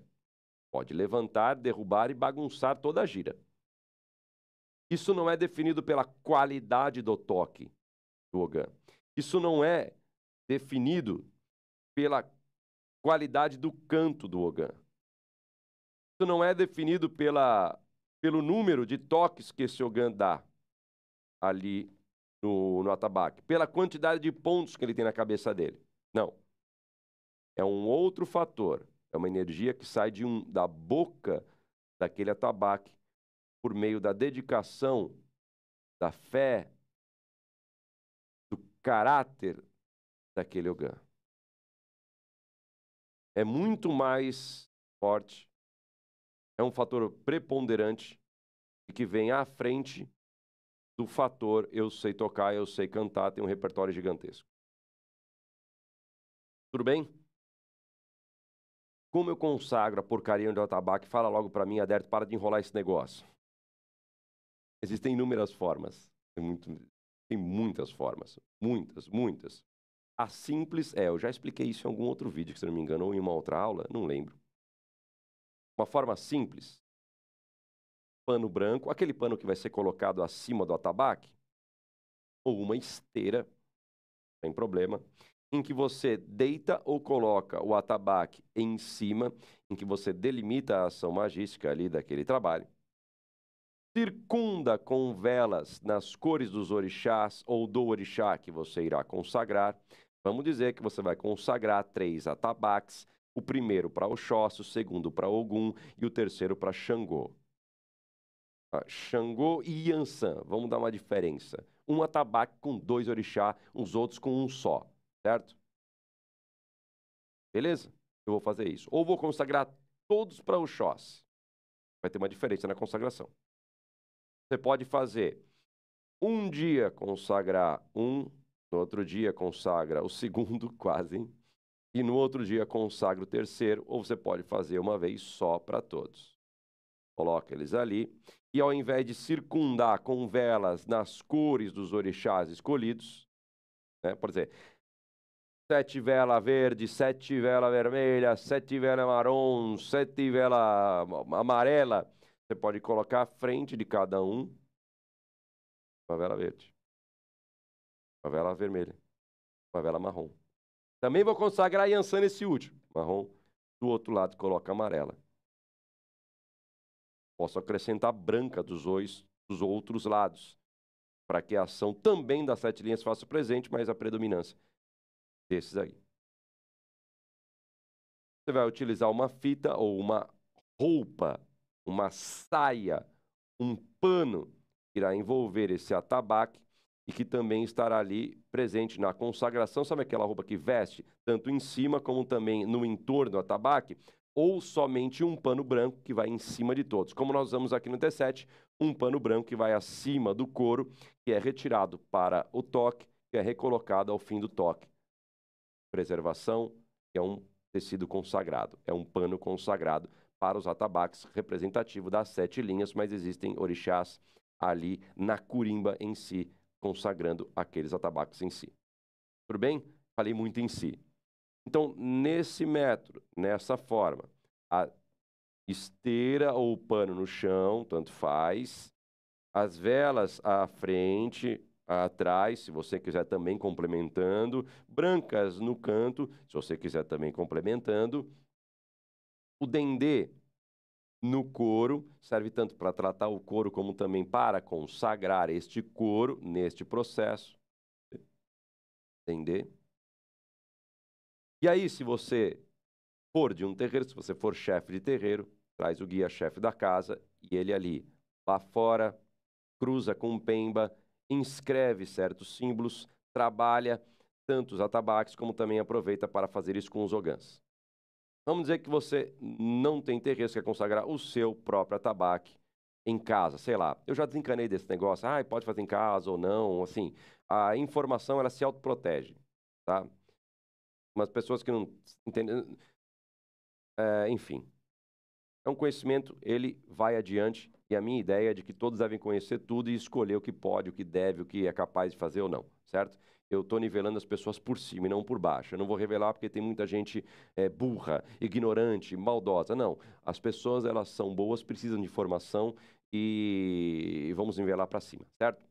Pode levantar, derrubar e bagunçar toda a gira. Isso não é definido pela qualidade do toque do Ogan. Isso não é definido pela qualidade do canto do Ogan. Isso não é definido pela, pelo número de toques que esse Ogan dá ali no, no atabaque, pela quantidade de pontos que ele tem na cabeça dele. Não. É um outro fator. É uma energia que sai de um, da boca daquele atabaque por meio da dedicação, da fé, do caráter daquele Ogã. É muito mais forte, é um fator preponderante e que vem à frente do fator eu sei tocar, eu sei cantar, tem um repertório gigantesco. Tudo bem? Como eu consagro a porcaria do atabaque? Fala logo para mim, Aderto, para de enrolar esse negócio. Existem inúmeras formas. Tem, muito, tem muitas formas. Muitas, muitas. A simples é, eu já expliquei isso em algum outro vídeo, se não me engano, ou em uma outra aula, não lembro. Uma forma simples pano branco, aquele pano que vai ser colocado acima do atabaque, ou uma esteira, sem problema, em que você deita ou coloca o atabaque em cima, em que você delimita a ação magística ali daquele trabalho. Circunda com velas nas cores dos orixás ou do orixá que você irá consagrar. Vamos dizer que você vai consagrar três atabaques, o primeiro para Oxóssi, o segundo para Ogum e o terceiro para Xangô. Xangô e Yansan, vamos dar uma diferença. Um atabaque com dois orixá, os outros com um só, certo? Beleza? Eu vou fazer isso. Ou vou consagrar todos para o Xós. Vai ter uma diferença na consagração. Você pode fazer um dia consagrar um, no outro dia consagra o segundo, quase, hein? e no outro dia consagra o terceiro, ou você pode fazer uma vez só para todos. Coloca eles ali e ao invés de circundar com velas nas cores dos orixás escolhidos, né, por exemplo, sete velas verde, sete velas vermelha, sete velas marrom, sete velas amarela, você pode colocar à frente de cada um uma vela verde, uma vela vermelha, uma vela marrom. Também vou consagrar Yansan nesse último, marrom. Do outro lado coloca amarela. Posso acrescentar branca dos, dois, dos outros lados, para que a ação também das sete linhas faça presente, mas a predominância desses aí. Você vai utilizar uma fita ou uma roupa, uma saia, um pano que irá envolver esse atabaque e que também estará ali presente na consagração. Sabe aquela roupa que veste tanto em cima como também no entorno do atabaque? Ou somente um pano branco que vai em cima de todos. Como nós usamos aqui no T7, um pano branco que vai acima do couro, que é retirado para o toque, que é recolocado ao fim do toque. Preservação é um tecido consagrado, é um pano consagrado para os atabaques, representativo das sete linhas, mas existem orixás ali na curimba em si, consagrando aqueles atabaques em si. Tudo bem? Falei muito em si. Então, nesse método, nessa forma, a esteira ou pano no chão, tanto faz, as velas à frente, atrás, se você quiser também complementando, brancas no canto, se você quiser também complementando. O dendê no couro serve tanto para tratar o couro como também para consagrar este couro neste processo. Dendê. E aí, se você for de um terreiro, se você for chefe de terreiro, traz o guia-chefe da casa e ele ali, lá fora, cruza com pemba, inscreve certos símbolos, trabalha tanto os atabaques como também aproveita para fazer isso com os ogãs. Vamos dizer que você não tem interesse, quer consagrar o seu próprio atabaque em casa, sei lá. Eu já desencanei desse negócio, ah, pode fazer em casa ou não, assim. A informação, ela se autoprotege, tá? Umas pessoas que não entendem. É, enfim. É um conhecimento, ele vai adiante, e a minha ideia é de que todos devem conhecer tudo e escolher o que pode, o que deve, o que é capaz de fazer ou não, certo? Eu estou nivelando as pessoas por cima e não por baixo. Eu não vou revelar porque tem muita gente é, burra, ignorante, maldosa. Não. As pessoas, elas são boas, precisam de formação e vamos nivelar para cima, certo?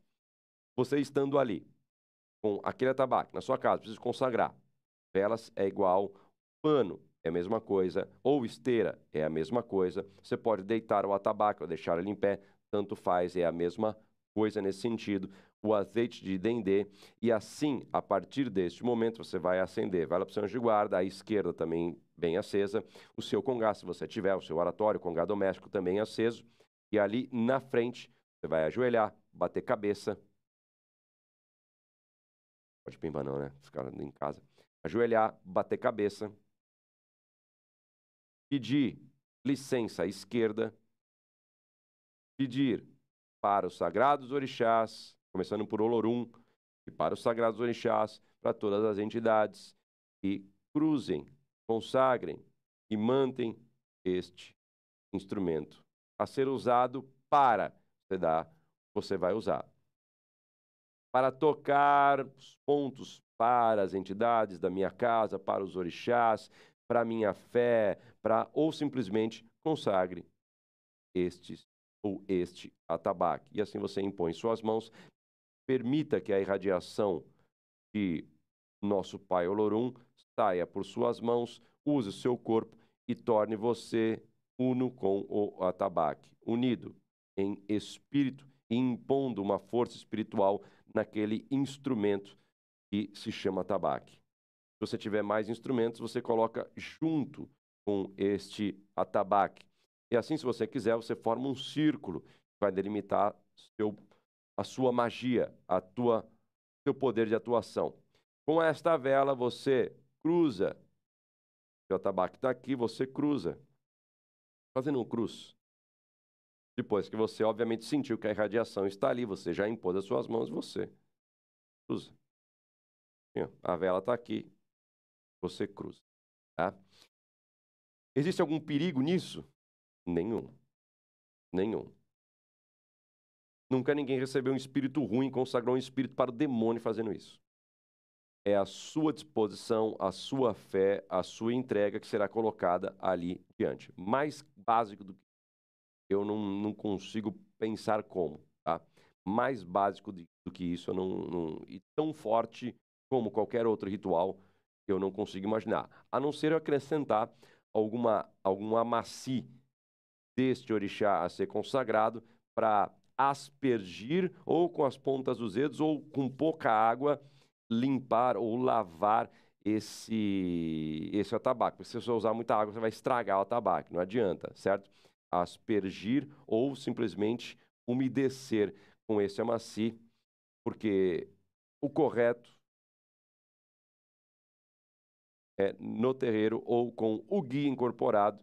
Você estando ali, com aquele tabaco na sua casa, precisa consagrar velas é igual pano, é a mesma coisa, ou esteira é a mesma coisa. Você pode deitar o atabaque ou deixar ele em pé, tanto faz, é a mesma coisa nesse sentido. O azeite de dendê, e assim, a partir deste momento, você vai acender vela para o de guarda, à esquerda também bem acesa, o seu congá, se você tiver, o seu oratório, congá doméstico também aceso, e ali na frente, você vai ajoelhar, bater cabeça. Pode pimba não, né? Os caras em casa ajoelhar, bater cabeça, pedir licença à esquerda, pedir para os sagrados orixás, começando por Olorum, e para os sagrados orixás, para todas as entidades, e cruzem, consagrem e mantem este instrumento a ser usado para você dar, você vai usar. Para tocar os pontos para as entidades da minha casa, para os orixás, para a minha fé, para ou simplesmente consagre estes ou este atabaque. E assim você impõe suas mãos, permita que a irradiação de nosso Pai Olorum saia por suas mãos, use seu corpo e torne você uno com o atabaque, unido em espírito e impondo uma força espiritual naquele instrumento que se chama tabaque. Se você tiver mais instrumentos, você coloca junto com este atabaque. E assim, se você quiser, você forma um círculo que vai delimitar seu, a sua magia, a tua seu poder de atuação. Com esta vela, você cruza. O atabaque está aqui, você cruza. Fazendo um cruz. Depois que você, obviamente, sentiu que a irradiação está ali, você já impôs as suas mãos, você cruza. A vela está aqui, você cruza. Tá? Existe algum perigo nisso? Nenhum. Nenhum. Nunca ninguém recebeu um espírito ruim consagrou um espírito para o demônio fazendo isso. É a sua disposição, a sua fé, a sua entrega que será colocada ali diante. Mais básico do que eu não, não consigo pensar como. Tá? Mais básico do que isso, eu não, não, e tão forte como qualquer outro ritual que eu não consigo imaginar. A não ser eu acrescentar alguma, algum amaci deste orixá a ser consagrado para aspergir ou com as pontas dos dedos ou com pouca água limpar ou lavar esse esse atabaque. Se você usar muita água, você vai estragar o atabaque, não adianta, certo? Aspergir ou simplesmente umedecer com esse amaci, porque o correto é, no terreiro ou com o guia incorporado,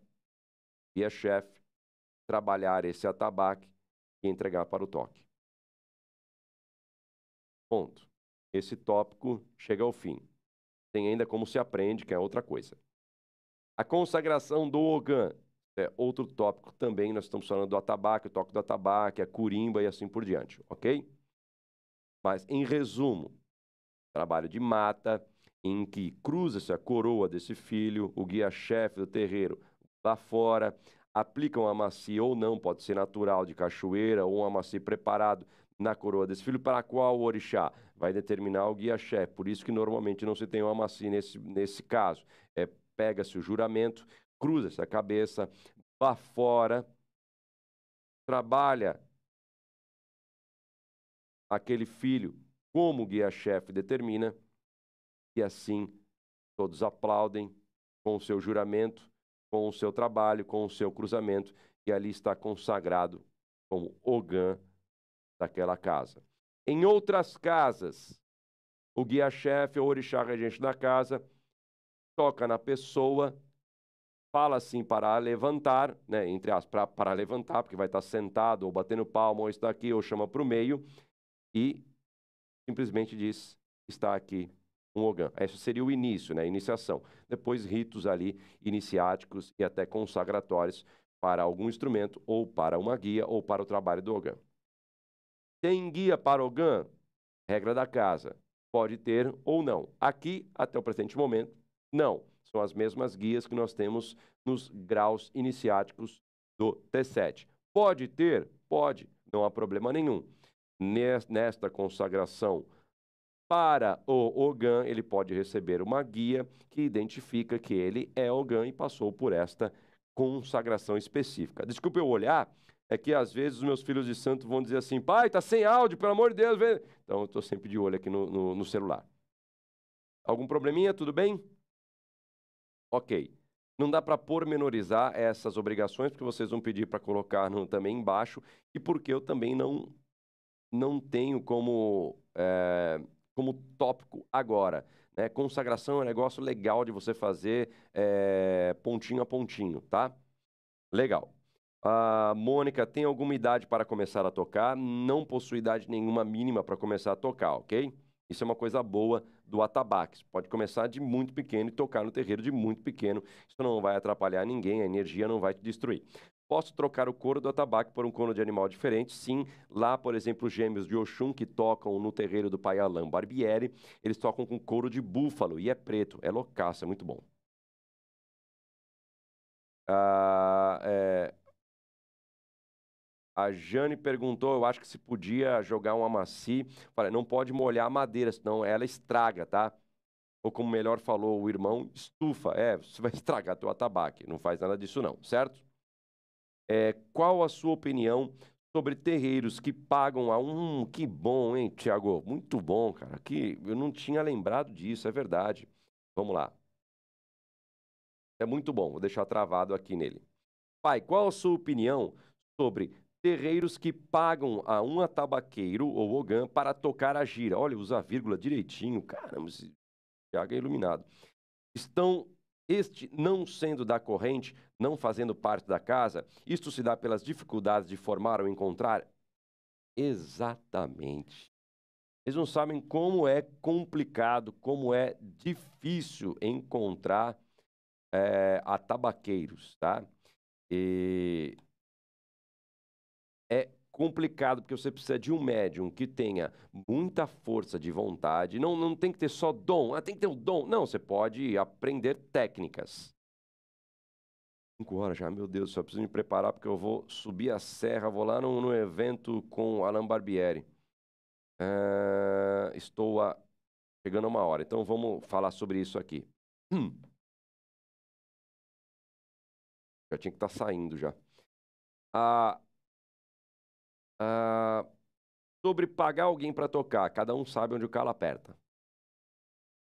e é chefe, trabalhar esse atabaque e entregar para o toque. Ponto. Esse tópico chega ao fim. Tem ainda como se aprende, que é outra coisa. A consagração do Ogã é outro tópico também. Nós estamos falando do atabaque, o toque do atabaque, a curimba e assim por diante, ok? Mas, em resumo, trabalho de mata, em que cruza-se a coroa desse filho, o guia-chefe do terreiro lá fora, aplica um amaci ou não, pode ser natural, de cachoeira, ou um amaci preparado na coroa desse filho, para qual o orixá vai determinar o guia-chefe. Por isso que normalmente não se tem um amaci nesse, nesse caso. É, Pega-se o juramento, cruza-se a cabeça, lá fora, trabalha aquele filho como o guia-chefe determina, e assim todos aplaudem com o seu juramento, com o seu trabalho, com o seu cruzamento, e ali está consagrado como Ogã daquela casa. Em outras casas, o guia-chefe ou orixá regente da casa toca na pessoa, fala assim para levantar, né, entre as para, para levantar, porque vai estar sentado ou batendo palma, ou está aqui, ou chama para o meio, e simplesmente diz: está aqui um Ogã. Esse seria o início, né, iniciação. Depois, ritos ali iniciáticos e até consagratórios para algum instrumento, ou para uma guia, ou para o trabalho do Ogã. Tem guia para Ogã? Regra da casa. Pode ter ou não. Aqui, até o presente momento, não. São as mesmas guias que nós temos nos graus iniciáticos do T7. Pode ter? Pode. Não há problema nenhum. Nesta consagração para o Ogã, ele pode receber uma guia que identifica que ele é Ogã e passou por esta consagração específica. Desculpe eu olhar, é que às vezes os meus filhos de santo vão dizer assim, pai, tá sem áudio, pelo amor de Deus. Vem. Então eu estou sempre de olho aqui no, no, no celular. Algum probleminha? Tudo bem? Ok. Não dá para pormenorizar essas obrigações, porque vocês vão pedir para colocar no, também embaixo, e porque eu também não, não tenho como é, como tópico agora. Né? Consagração é um negócio legal de você fazer é, pontinho a pontinho, tá? Legal. A Mônica tem alguma idade para começar a tocar? Não possui idade nenhuma mínima para começar a tocar, ok? Isso é uma coisa boa do atabaque. Pode começar de muito pequeno e tocar no terreiro de muito pequeno. Isso não vai atrapalhar ninguém, a energia não vai te destruir. Posso trocar o couro do atabaque por um couro de animal diferente? Sim. Lá, por exemplo, os gêmeos de Oxum, que tocam no terreiro do pai Alain Barbieri, eles tocam com couro de búfalo e é preto, é loucaço, é muito bom. Ah, é... A Jane perguntou, eu acho que se podia jogar um amaci. Falei, não pode molhar a madeira, senão ela estraga, tá? Ou como melhor falou o irmão, estufa. É, você vai estragar teu atabaque. Não faz nada disso não, certo? É, qual a sua opinião sobre terreiros que pagam a um. Que bom, hein, Tiago? Muito bom, cara. Que eu não tinha lembrado disso, é verdade. Vamos lá. É muito bom, vou deixar travado aqui nele. Pai, qual a sua opinião sobre terreiros que pagam a um atabaqueiro ou ogã para tocar a gira? Olha, usa a vírgula direitinho. Caramba, esse Tiago é iluminado. Estão este não sendo da corrente, não fazendo parte da casa, isto se dá pelas dificuldades de formar ou encontrar? Exatamente. Eles não sabem como é complicado, como é difícil encontrar é, atabaqueiros, tá? E é complicado, porque você precisa de um médium que tenha muita força de vontade. Não, não tem que ter só dom, ah, tem que ter o um dom. Não, você pode aprender técnicas. Cinco horas já, meu Deus, só preciso me preparar porque eu vou subir a serra, vou lá no, no evento com Alan Barbieri. Uh, estou a... chegando a uma hora, então vamos falar sobre isso aqui. Hum. Já tinha que estar tá saindo já. Ah, ah, sobre pagar alguém para tocar, cada um sabe onde o calo aperta.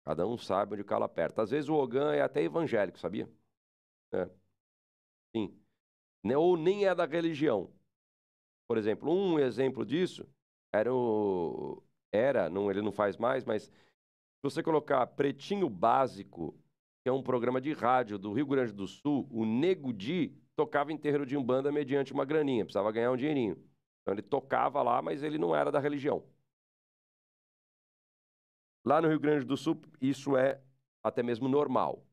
Cada um sabe onde o calo aperta. Às vezes o Ogan é até evangélico, sabia? É. Sim. Ou nem é da religião. Por exemplo, um exemplo disso era o. Era, não, ele não faz mais, mas se você colocar Pretinho Básico, que é um programa de rádio do Rio Grande do Sul, o Nego Di tocava em terreiro de Umbanda mediante uma graninha, precisava ganhar um dinheirinho. Então ele tocava lá, mas ele não era da religião. Lá no Rio Grande do Sul, isso é até mesmo normal.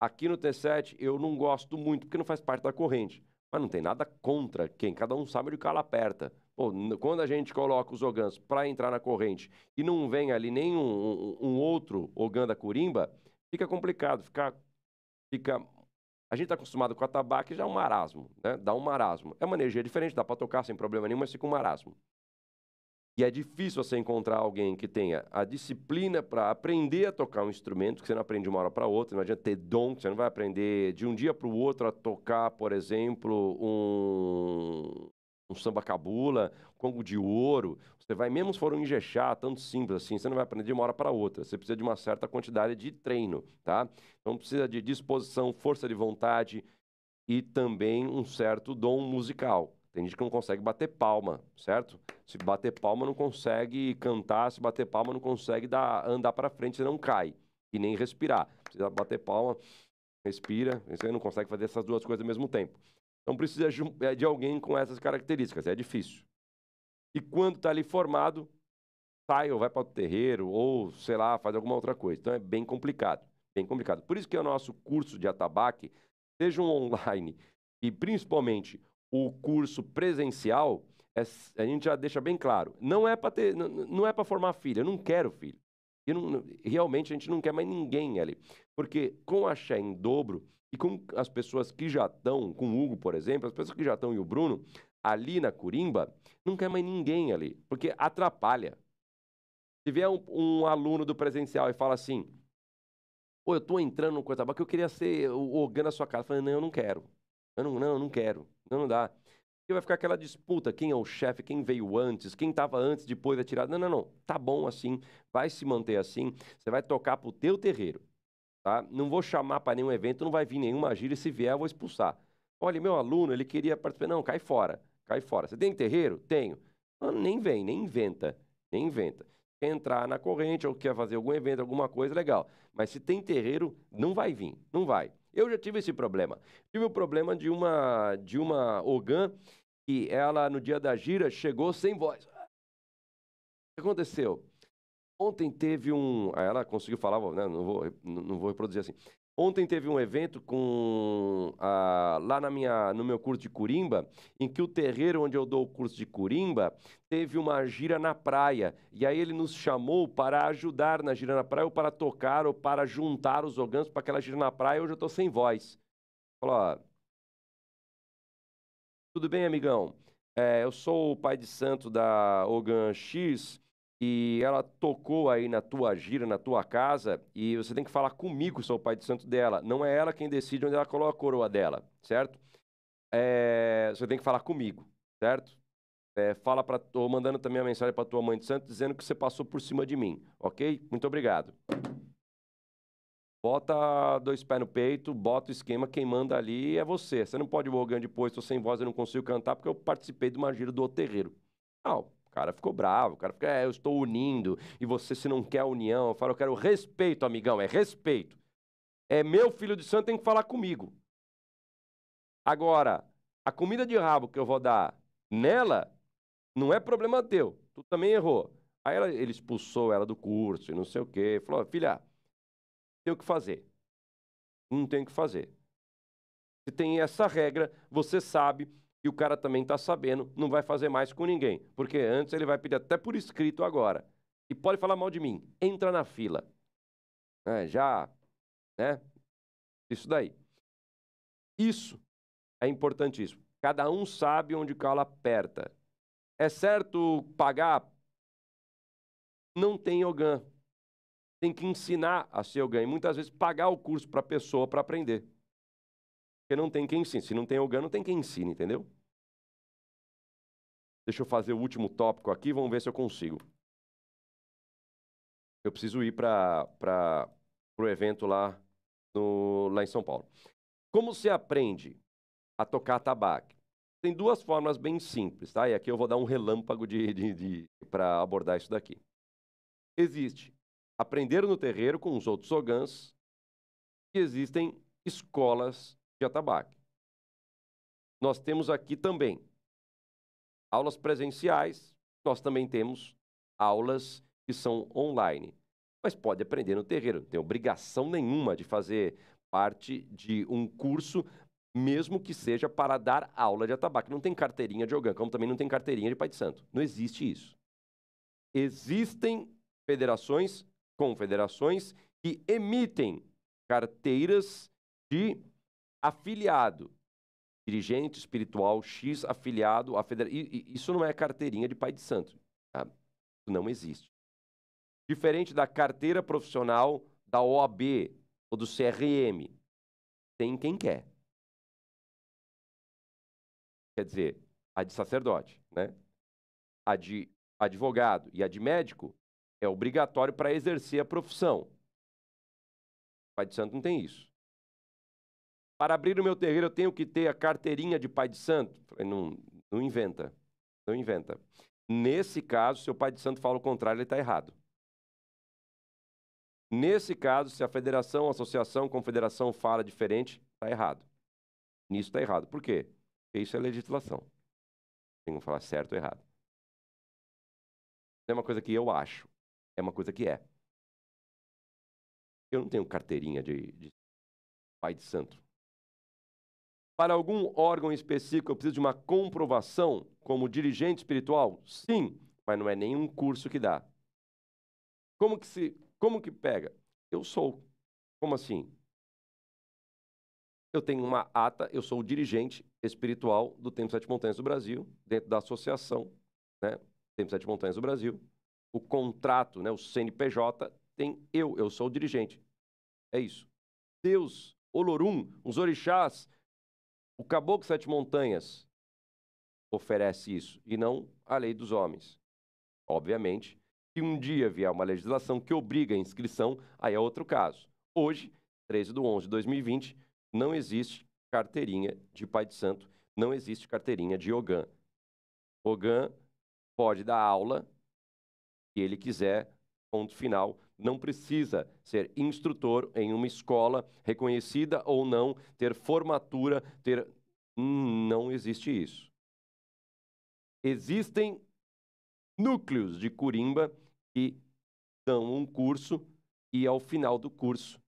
Aqui no T7 eu não gosto muito, porque não faz parte da corrente. Mas não tem nada contra quem, cada um sabe onde o calo aperta. Pô, quando a gente coloca os ogãs para entrar na corrente e não vem ali nenhum um, um outro ogã da curimba, fica complicado, fica, fica... A gente está acostumado com a tabaco e já é um marasmo, né? Dá um marasmo. É uma energia diferente, dá para tocar sem problema nenhum, mas fica um marasmo. E é difícil você encontrar alguém que tenha a disciplina para aprender a tocar um instrumento, que você não aprende de uma hora para outra, não adianta ter dom, você não vai aprender de um dia para o outro a tocar, por exemplo, um, um samba cabula, um congo de ouro. Você vai, mesmo se for um ingexá, tanto simples assim, você não vai aprender de uma hora para outra. Você precisa de uma certa quantidade de treino, tá? Então precisa de disposição, força de vontade e também um certo dom musical. Tem gente que não consegue bater palma, certo? Se bater palma não consegue cantar, se bater palma não consegue dar, andar para frente, você não cai. E nem respirar. Precisa bater palma, respira, você não consegue fazer essas duas coisas ao mesmo tempo. Então precisa é, de alguém com essas características, é difícil. E quando está ali formado, sai ou vai para o terreiro, ou sei lá, faz alguma outra coisa. Então é bem complicado, bem complicado. Por isso que o nosso curso de atabaque, seja um online e principalmente o curso presencial, é, a gente já deixa bem claro, não é para ter, não, não é para formar filho, eu não quero filho. Não, realmente a gente não quer mais ninguém ali. Porque com a Xé em dobro e com as pessoas que já estão, com o Hugo, por exemplo, as pessoas que já estão e o Bruno, ali na Curimba, não quer mais ninguém ali, porque atrapalha. Se vier um, um aluno do presencial e fala assim, Pô, eu estou entrando no coisa que eu queria ser o organo da sua casa. Falei, não, eu não quero. Eu não, não, eu não quero. Não, não dá. E vai ficar aquela disputa, quem é o chefe, quem veio antes, quem estava antes, depois da tirada. Não, não, não. Tá bom assim, vai se manter assim. Você vai tocar pro teu terreiro, tá? Não vou chamar para nenhum evento, não vai vir nenhuma e se vier eu vou expulsar. Olha, meu aluno, ele queria participar. Não, cai fora, cai fora. Você tem terreiro? Tenho. Não, nem vem, nem inventa, nem inventa. Quer entrar na corrente ou quer fazer algum evento, alguma coisa, legal. Mas se tem terreiro, não vai vir, não vai. Eu já tive esse problema. Tive o problema de uma de uma Ogan que ela no dia da gira chegou sem voz. O que aconteceu? Ontem teve um, ela conseguiu falar, né? não vou não vou reproduzir assim. Ontem teve um evento com ah, lá na minha, no meu curso de Curimba, em que o terreiro onde eu dou o curso de Curimba teve uma gira na praia. E aí ele nos chamou para ajudar na gira na praia, ou para tocar, ou para juntar os orgãos para aquela gira na praia. Hoje eu estou sem voz. Falou, tudo bem, amigão? É, eu sou o pai de santo da Ogan X e ela tocou aí na tua gira, na tua casa, e você tem que falar comigo, sou o pai de santo dela. Não é ela quem decide onde ela coloca a coroa dela, certo? É, você tem que falar comigo, certo? É, fala para, tô mandando também a mensagem para tua mãe de santo dizendo que você passou por cima de mim, ok? Muito obrigado. Bota dois pés no peito, bota o esquema, quem manda ali é você. Você não pode morrer depois, estou sem voz, eu não consigo cantar porque eu participei de uma gira do outro terreiro. Não, cara ficou bravo, o cara fica, é, eu estou unindo, e você se não quer união, eu falo, eu quero respeito, amigão, é respeito. É meu filho de santo, tem que falar comigo. Agora, a comida de rabo que eu vou dar nela, não é problema teu, tu também errou. Aí ela, ele expulsou ela do curso e não sei o quê, falou, filha, tem o que fazer. Não tem o que fazer. Se tem essa regra, você sabe e o cara também está sabendo, não vai fazer mais com ninguém. Porque antes ele vai pedir até por escrito agora. E pode falar mal de mim. Entra na fila. É, já, né? Isso daí. Isso é importantíssimo. Cada um sabe onde o calo aperta. É certo pagar? Não tem Ogan. Tem que ensinar a ser Ogan. E muitas vezes pagar o curso para a pessoa para aprender. Porque não tem quem ensine. Se não tem Ogan, não tem quem ensine, entendeu? Deixa eu fazer o último tópico aqui, vamos ver se eu consigo. Eu preciso ir para o evento lá, no, lá em São Paulo. Como se aprende a tocar tabaco? Tem duas formas bem simples, tá? E aqui eu vou dar um relâmpago de, de, de para abordar isso daqui. Existe aprender no terreiro com os outros ogãs e existem escolas de atabaque. Nós temos aqui também aulas presenciais, nós também temos aulas que são online. Mas pode aprender no terreiro, não tem obrigação nenhuma de fazer parte de um curso, mesmo que seja para dar aula de atabaque. Não tem carteirinha de Ogã, como também não tem carteirinha de Pai de Santo. Não existe isso. Existem federações, confederações, que emitem carteiras de afiliado. Dirigente espiritual X afiliado à federação. Isso não é carteirinha de Pai de Santo. Tá? Não existe. Diferente da carteira profissional da OAB ou do CRM. Tem quem quer. Quer dizer, a de sacerdote, né? A de advogado e a de médico é obrigatório para exercer a profissão. Pai de santo não tem isso. Para abrir o meu terreiro, eu tenho que ter a carteirinha de pai de santo. Não, não inventa. Não inventa. Nesse caso, se o pai de santo fala o contrário, ele está errado. Nesse caso, se a federação, a associação, confederação fala diferente, está errado. Nisso está errado. Por quê? Porque isso é legislação. Tem que falar certo ou errado. Não é uma coisa que eu acho, é uma coisa que é. Eu não tenho carteirinha de, de pai de santo. Para algum órgão específico, eu preciso de uma comprovação como dirigente espiritual? Sim, mas não é nenhum curso que dá. Como que se como que pega? Eu sou. Como assim? Eu tenho uma ata, eu sou o dirigente espiritual do Templo Sete Montanhas do Brasil, dentro da associação, né? Templo Sete Montanhas do Brasil. O contrato, né, o CNPJ, tem eu, eu sou o dirigente. É isso. Deus, Olorum, os orixás, o Caboclo Sete Montanhas oferece isso, e não a lei dos homens. Obviamente, se um dia vier uma legislação que obriga a inscrição, aí é outro caso. Hoje, 13 de 11 de 2020, não existe carteirinha de pai de santo, não existe carteirinha de Ogã. Ogã pode dar aula se ele quiser, ponto final. Não precisa ser instrutor em uma escola reconhecida ou não, ter formatura, ter. Não existe isso. Existem núcleos de curimba que dão um curso e ao final do curso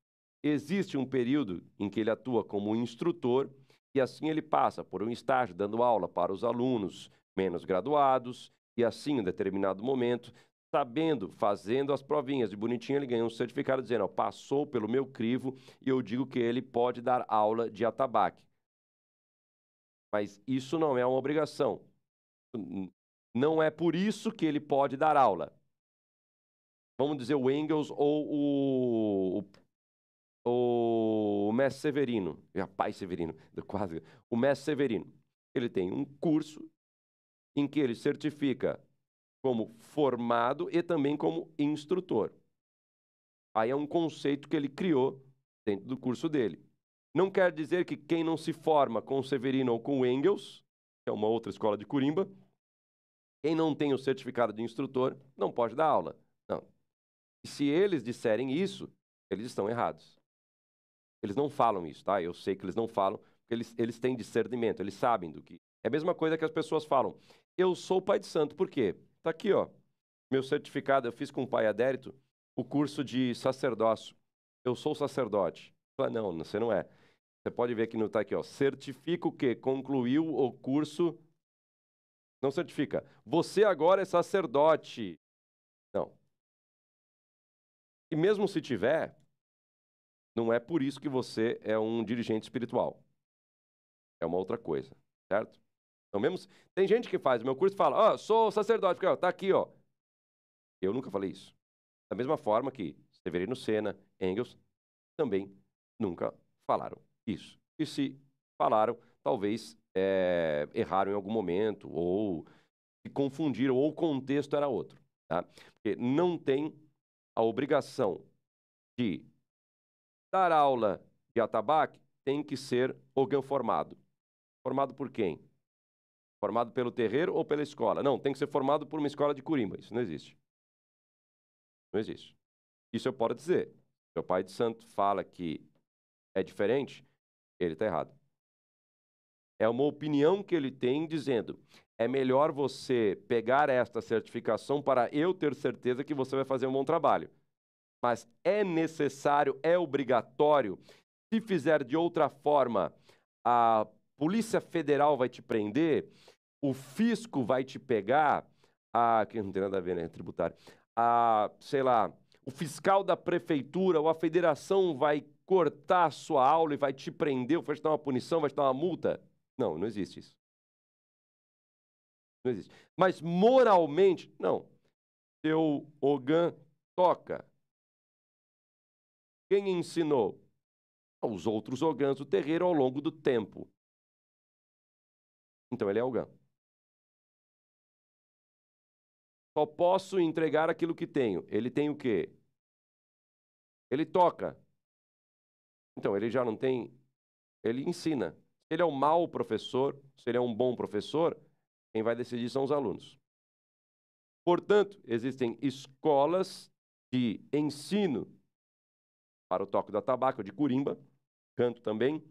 existe um período em que ele atua como instrutor e assim ele passa por um estágio dando aula para os alunos menos graduados e assim em determinado momento sabendo, fazendo as provinhas de bonitinho, ele ganha um certificado dizendo, ó, passou pelo meu crivo e eu digo que ele pode dar aula de atabaque. Mas isso não é uma obrigação. Não é por isso que ele pode dar aula vamos dizer, o Engels ou o, o, o Mestre Severino, pai Severino, quase, o Mestre Severino. Ele tem um curso em que ele certifica como formado e também como instrutor. Aí é um conceito que ele criou dentro do curso dele. Não quer dizer que quem não se forma com o Severino ou com o Engels, que é uma outra escola de Curimba, quem não tem o certificado de instrutor não pode dar aula. Não, e se eles disserem isso, eles estão errados. Eles não falam isso, tá? Eu sei que eles não falam, porque eles, eles têm discernimento, eles sabem do que. É a mesma coisa que as pessoas falam. Eu sou pai de santo, por quê? Tá aqui, ó. Meu certificado, eu fiz com o pai adérito o curso de sacerdócio. Eu sou sacerdote. Fala, não, você não é. Você pode ver que não está aqui, ó. Certifica o quê? Concluiu o curso. Não certifica. Você agora é sacerdote. Não. E mesmo se tiver, não é por isso que você é um dirigente espiritual. É uma outra coisa, certo? Então, mesmo tem gente que faz o meu curso e fala: "Ó, oh, sou sacerdote, porque ó, tá aqui, ó". Eu nunca falei isso. Da mesma forma que Severino Senna, Engels também nunca falaram isso. E se falaram, talvez é, erraram em algum momento ou se confundiram ou o contexto era outro, tá? Porque não tem a obrigação de dar aula de atabaque tem que ser alguém formado. Formado por quem? Formado pelo terreiro ou pela escola? Não, tem que ser formado por uma escola de curimba. Isso não existe. Não existe. Isso eu posso dizer. Seu pai de santo fala que é diferente, ele está errado. É uma opinião que ele tem dizendo: é melhor você pegar esta certificação para eu ter certeza que você vai fazer um bom trabalho. Mas é necessário, é obrigatório Se fizer de outra forma, a Polícia Federal vai te prender, o fisco vai te pegar, a, que não tem nada a ver, né? Tributário. A, sei lá, o fiscal da prefeitura ou a federação vai cortar a sua aula e vai te prender, vai te dar uma punição, vai te dar uma multa. Não, não existe isso. Não existe. Mas moralmente, não. Seu Ogan toca. Quem ensinou? Os outros Ogãs do terreiro ao longo do tempo. Então ele é Ogã. Só posso entregar aquilo que tenho. Ele tem o quê? Ele toca. Então, ele já não tem. Ele ensina. Se ele é um mau professor, se ele é um bom professor, quem vai decidir são os alunos. Portanto, existem escolas de ensino para o toque da tabaco, de curimba, canto também,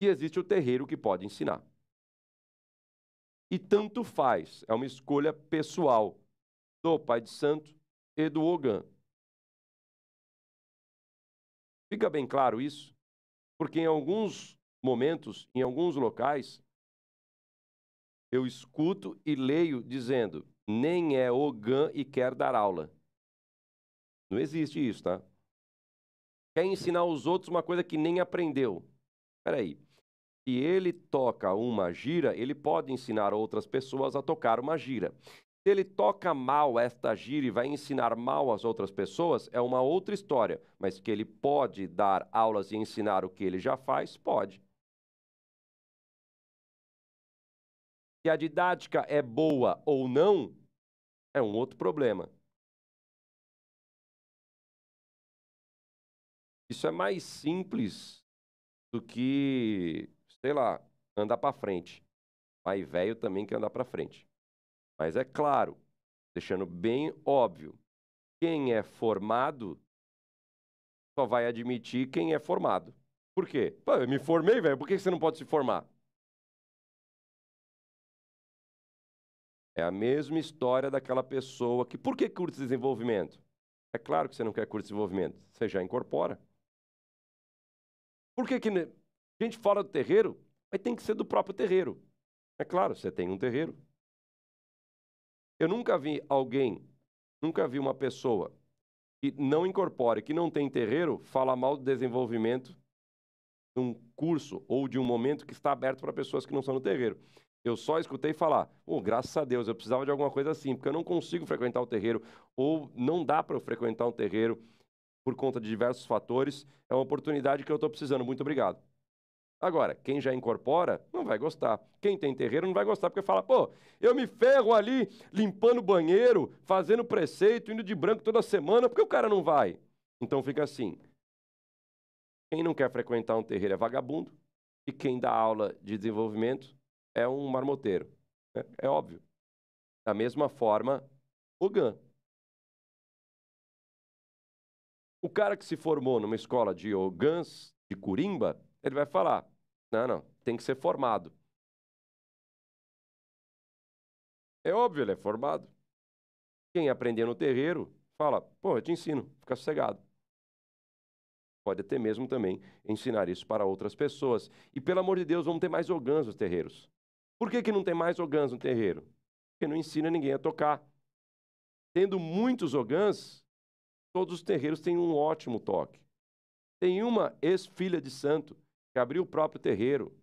e existe o terreiro que pode ensinar. E tanto faz, é uma escolha pessoal do Pai de Santo e do Ogã. Fica bem claro isso, porque em alguns momentos, em alguns locais, eu escuto e leio dizendo: nem é Ogã e quer dar aula. Não existe isso, tá? Quer ensinar os outros uma coisa que nem aprendeu. Espera aí. Se ele toca uma gira, ele pode ensinar outras pessoas a tocar uma gira. Se ele toca mal esta gira e vai ensinar mal às outras pessoas, é uma outra história. Mas que ele pode dar aulas e ensinar o que ele já faz, pode. Se a didática é boa ou não, é um outro problema. Isso é mais simples do que sei lá, andar para frente. Pai velho também quer andar para frente. Mas é claro, deixando bem óbvio, quem é formado só vai admitir quem é formado. Por quê? Pô, eu me formei, velho, por que você não pode se formar? É a mesma história daquela pessoa que. Por que curso de desenvolvimento? É claro que você não quer curso de desenvolvimento, você já incorpora. Por que, que gente fora do terreiro, mas tem que ser do próprio terreiro. É claro, você tem um terreiro. Eu nunca vi alguém, nunca vi uma pessoa que não incorpore, que não tem terreiro, falar mal do desenvolvimento de um curso ou de um momento que está aberto para pessoas que não são no terreiro. Eu só escutei falar, oh, graças a Deus, eu precisava de alguma coisa assim, porque eu não consigo frequentar o terreiro, ou não dá para eu frequentar um terreiro por conta de diversos fatores. É uma oportunidade que eu estou precisando. Muito obrigado. Agora, quem já incorpora não vai gostar. Quem tem terreiro não vai gostar porque fala, pô, eu me ferro ali limpando o banheiro, fazendo preceito, indo de branco toda semana, porque o cara não vai. Então fica assim. Quem não quer frequentar um terreiro é vagabundo e quem dá aula de desenvolvimento é um marmoteiro. É, é óbvio. Da mesma forma, o GAN. O cara que se formou numa escola de Ogãs, de Curimba, ele vai falar: não, não, tem que ser formado. É óbvio, ele é formado. Quem aprender no terreiro, fala, pô, eu te ensino, fica sossegado. Pode até mesmo também ensinar isso para outras pessoas. E pelo amor de Deus, vamos ter mais ogãs nos terreiros. Por que, que não tem mais ogãs no terreiro? Porque não ensina ninguém a tocar. Tendo muitos ogãs, todos os terreiros têm um ótimo toque. Tem uma ex-filha de santo que abriu o próprio terreiro.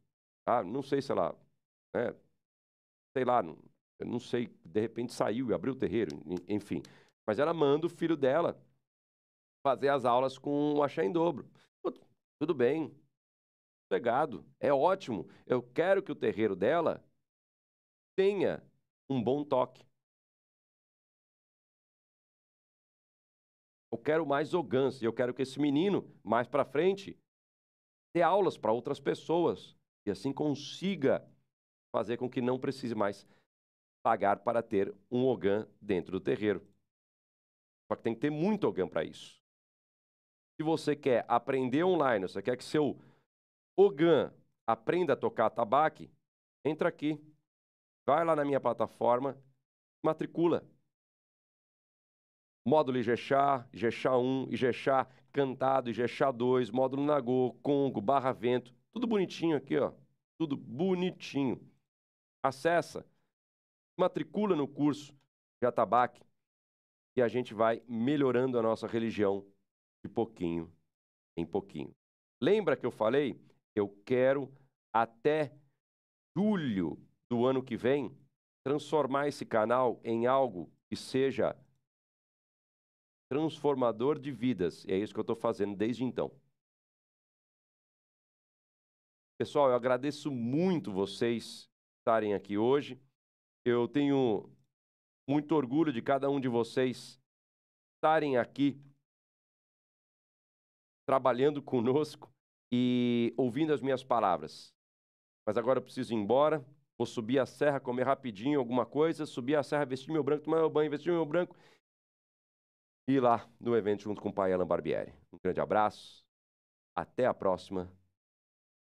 Ah, não sei se ela, né, sei lá, não, não sei, de repente saiu e abriu o terreiro, enfim. Mas ela manda o filho dela fazer as aulas com o axé em dobro. Tudo bem, pegado, é ótimo. Eu quero que o terreiro dela tenha um bom toque. Eu quero mais e eu quero que esse menino, mais para frente, dê aulas para outras pessoas e assim consiga fazer com que não precise mais pagar para ter um ogã dentro do terreiro. Só que tem que ter muito ogã para isso. Se você quer aprender online, você quer que seu ogã aprenda a tocar tabaque, entra aqui, vai lá na minha plataforma, matricula. Módulo Ijexá, Ijexá 1, Ijexá cantado, Ijexá 2, módulo Nagô, Congo, Barra Vento, tudo bonitinho aqui, ó. Tudo bonitinho. Acessa, matricula no curso de atabaque e a gente vai melhorando a nossa religião de pouquinho em pouquinho. Lembra que eu falei? Eu quero até julho do ano que vem transformar esse canal em algo que seja transformador de vidas. E é isso que eu estou fazendo desde então. Pessoal, eu agradeço muito vocês estarem aqui hoje. Eu tenho muito orgulho de cada um de vocês estarem aqui trabalhando conosco e ouvindo as minhas palavras. Mas agora eu preciso ir embora. Vou subir a serra, comer rapidinho alguma coisa, subir a serra, vestir meu branco, tomar meu banho, vestir meu branco e lá no evento junto com o pai Alan Barbieri. Um grande abraço, até a próxima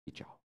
e tchau.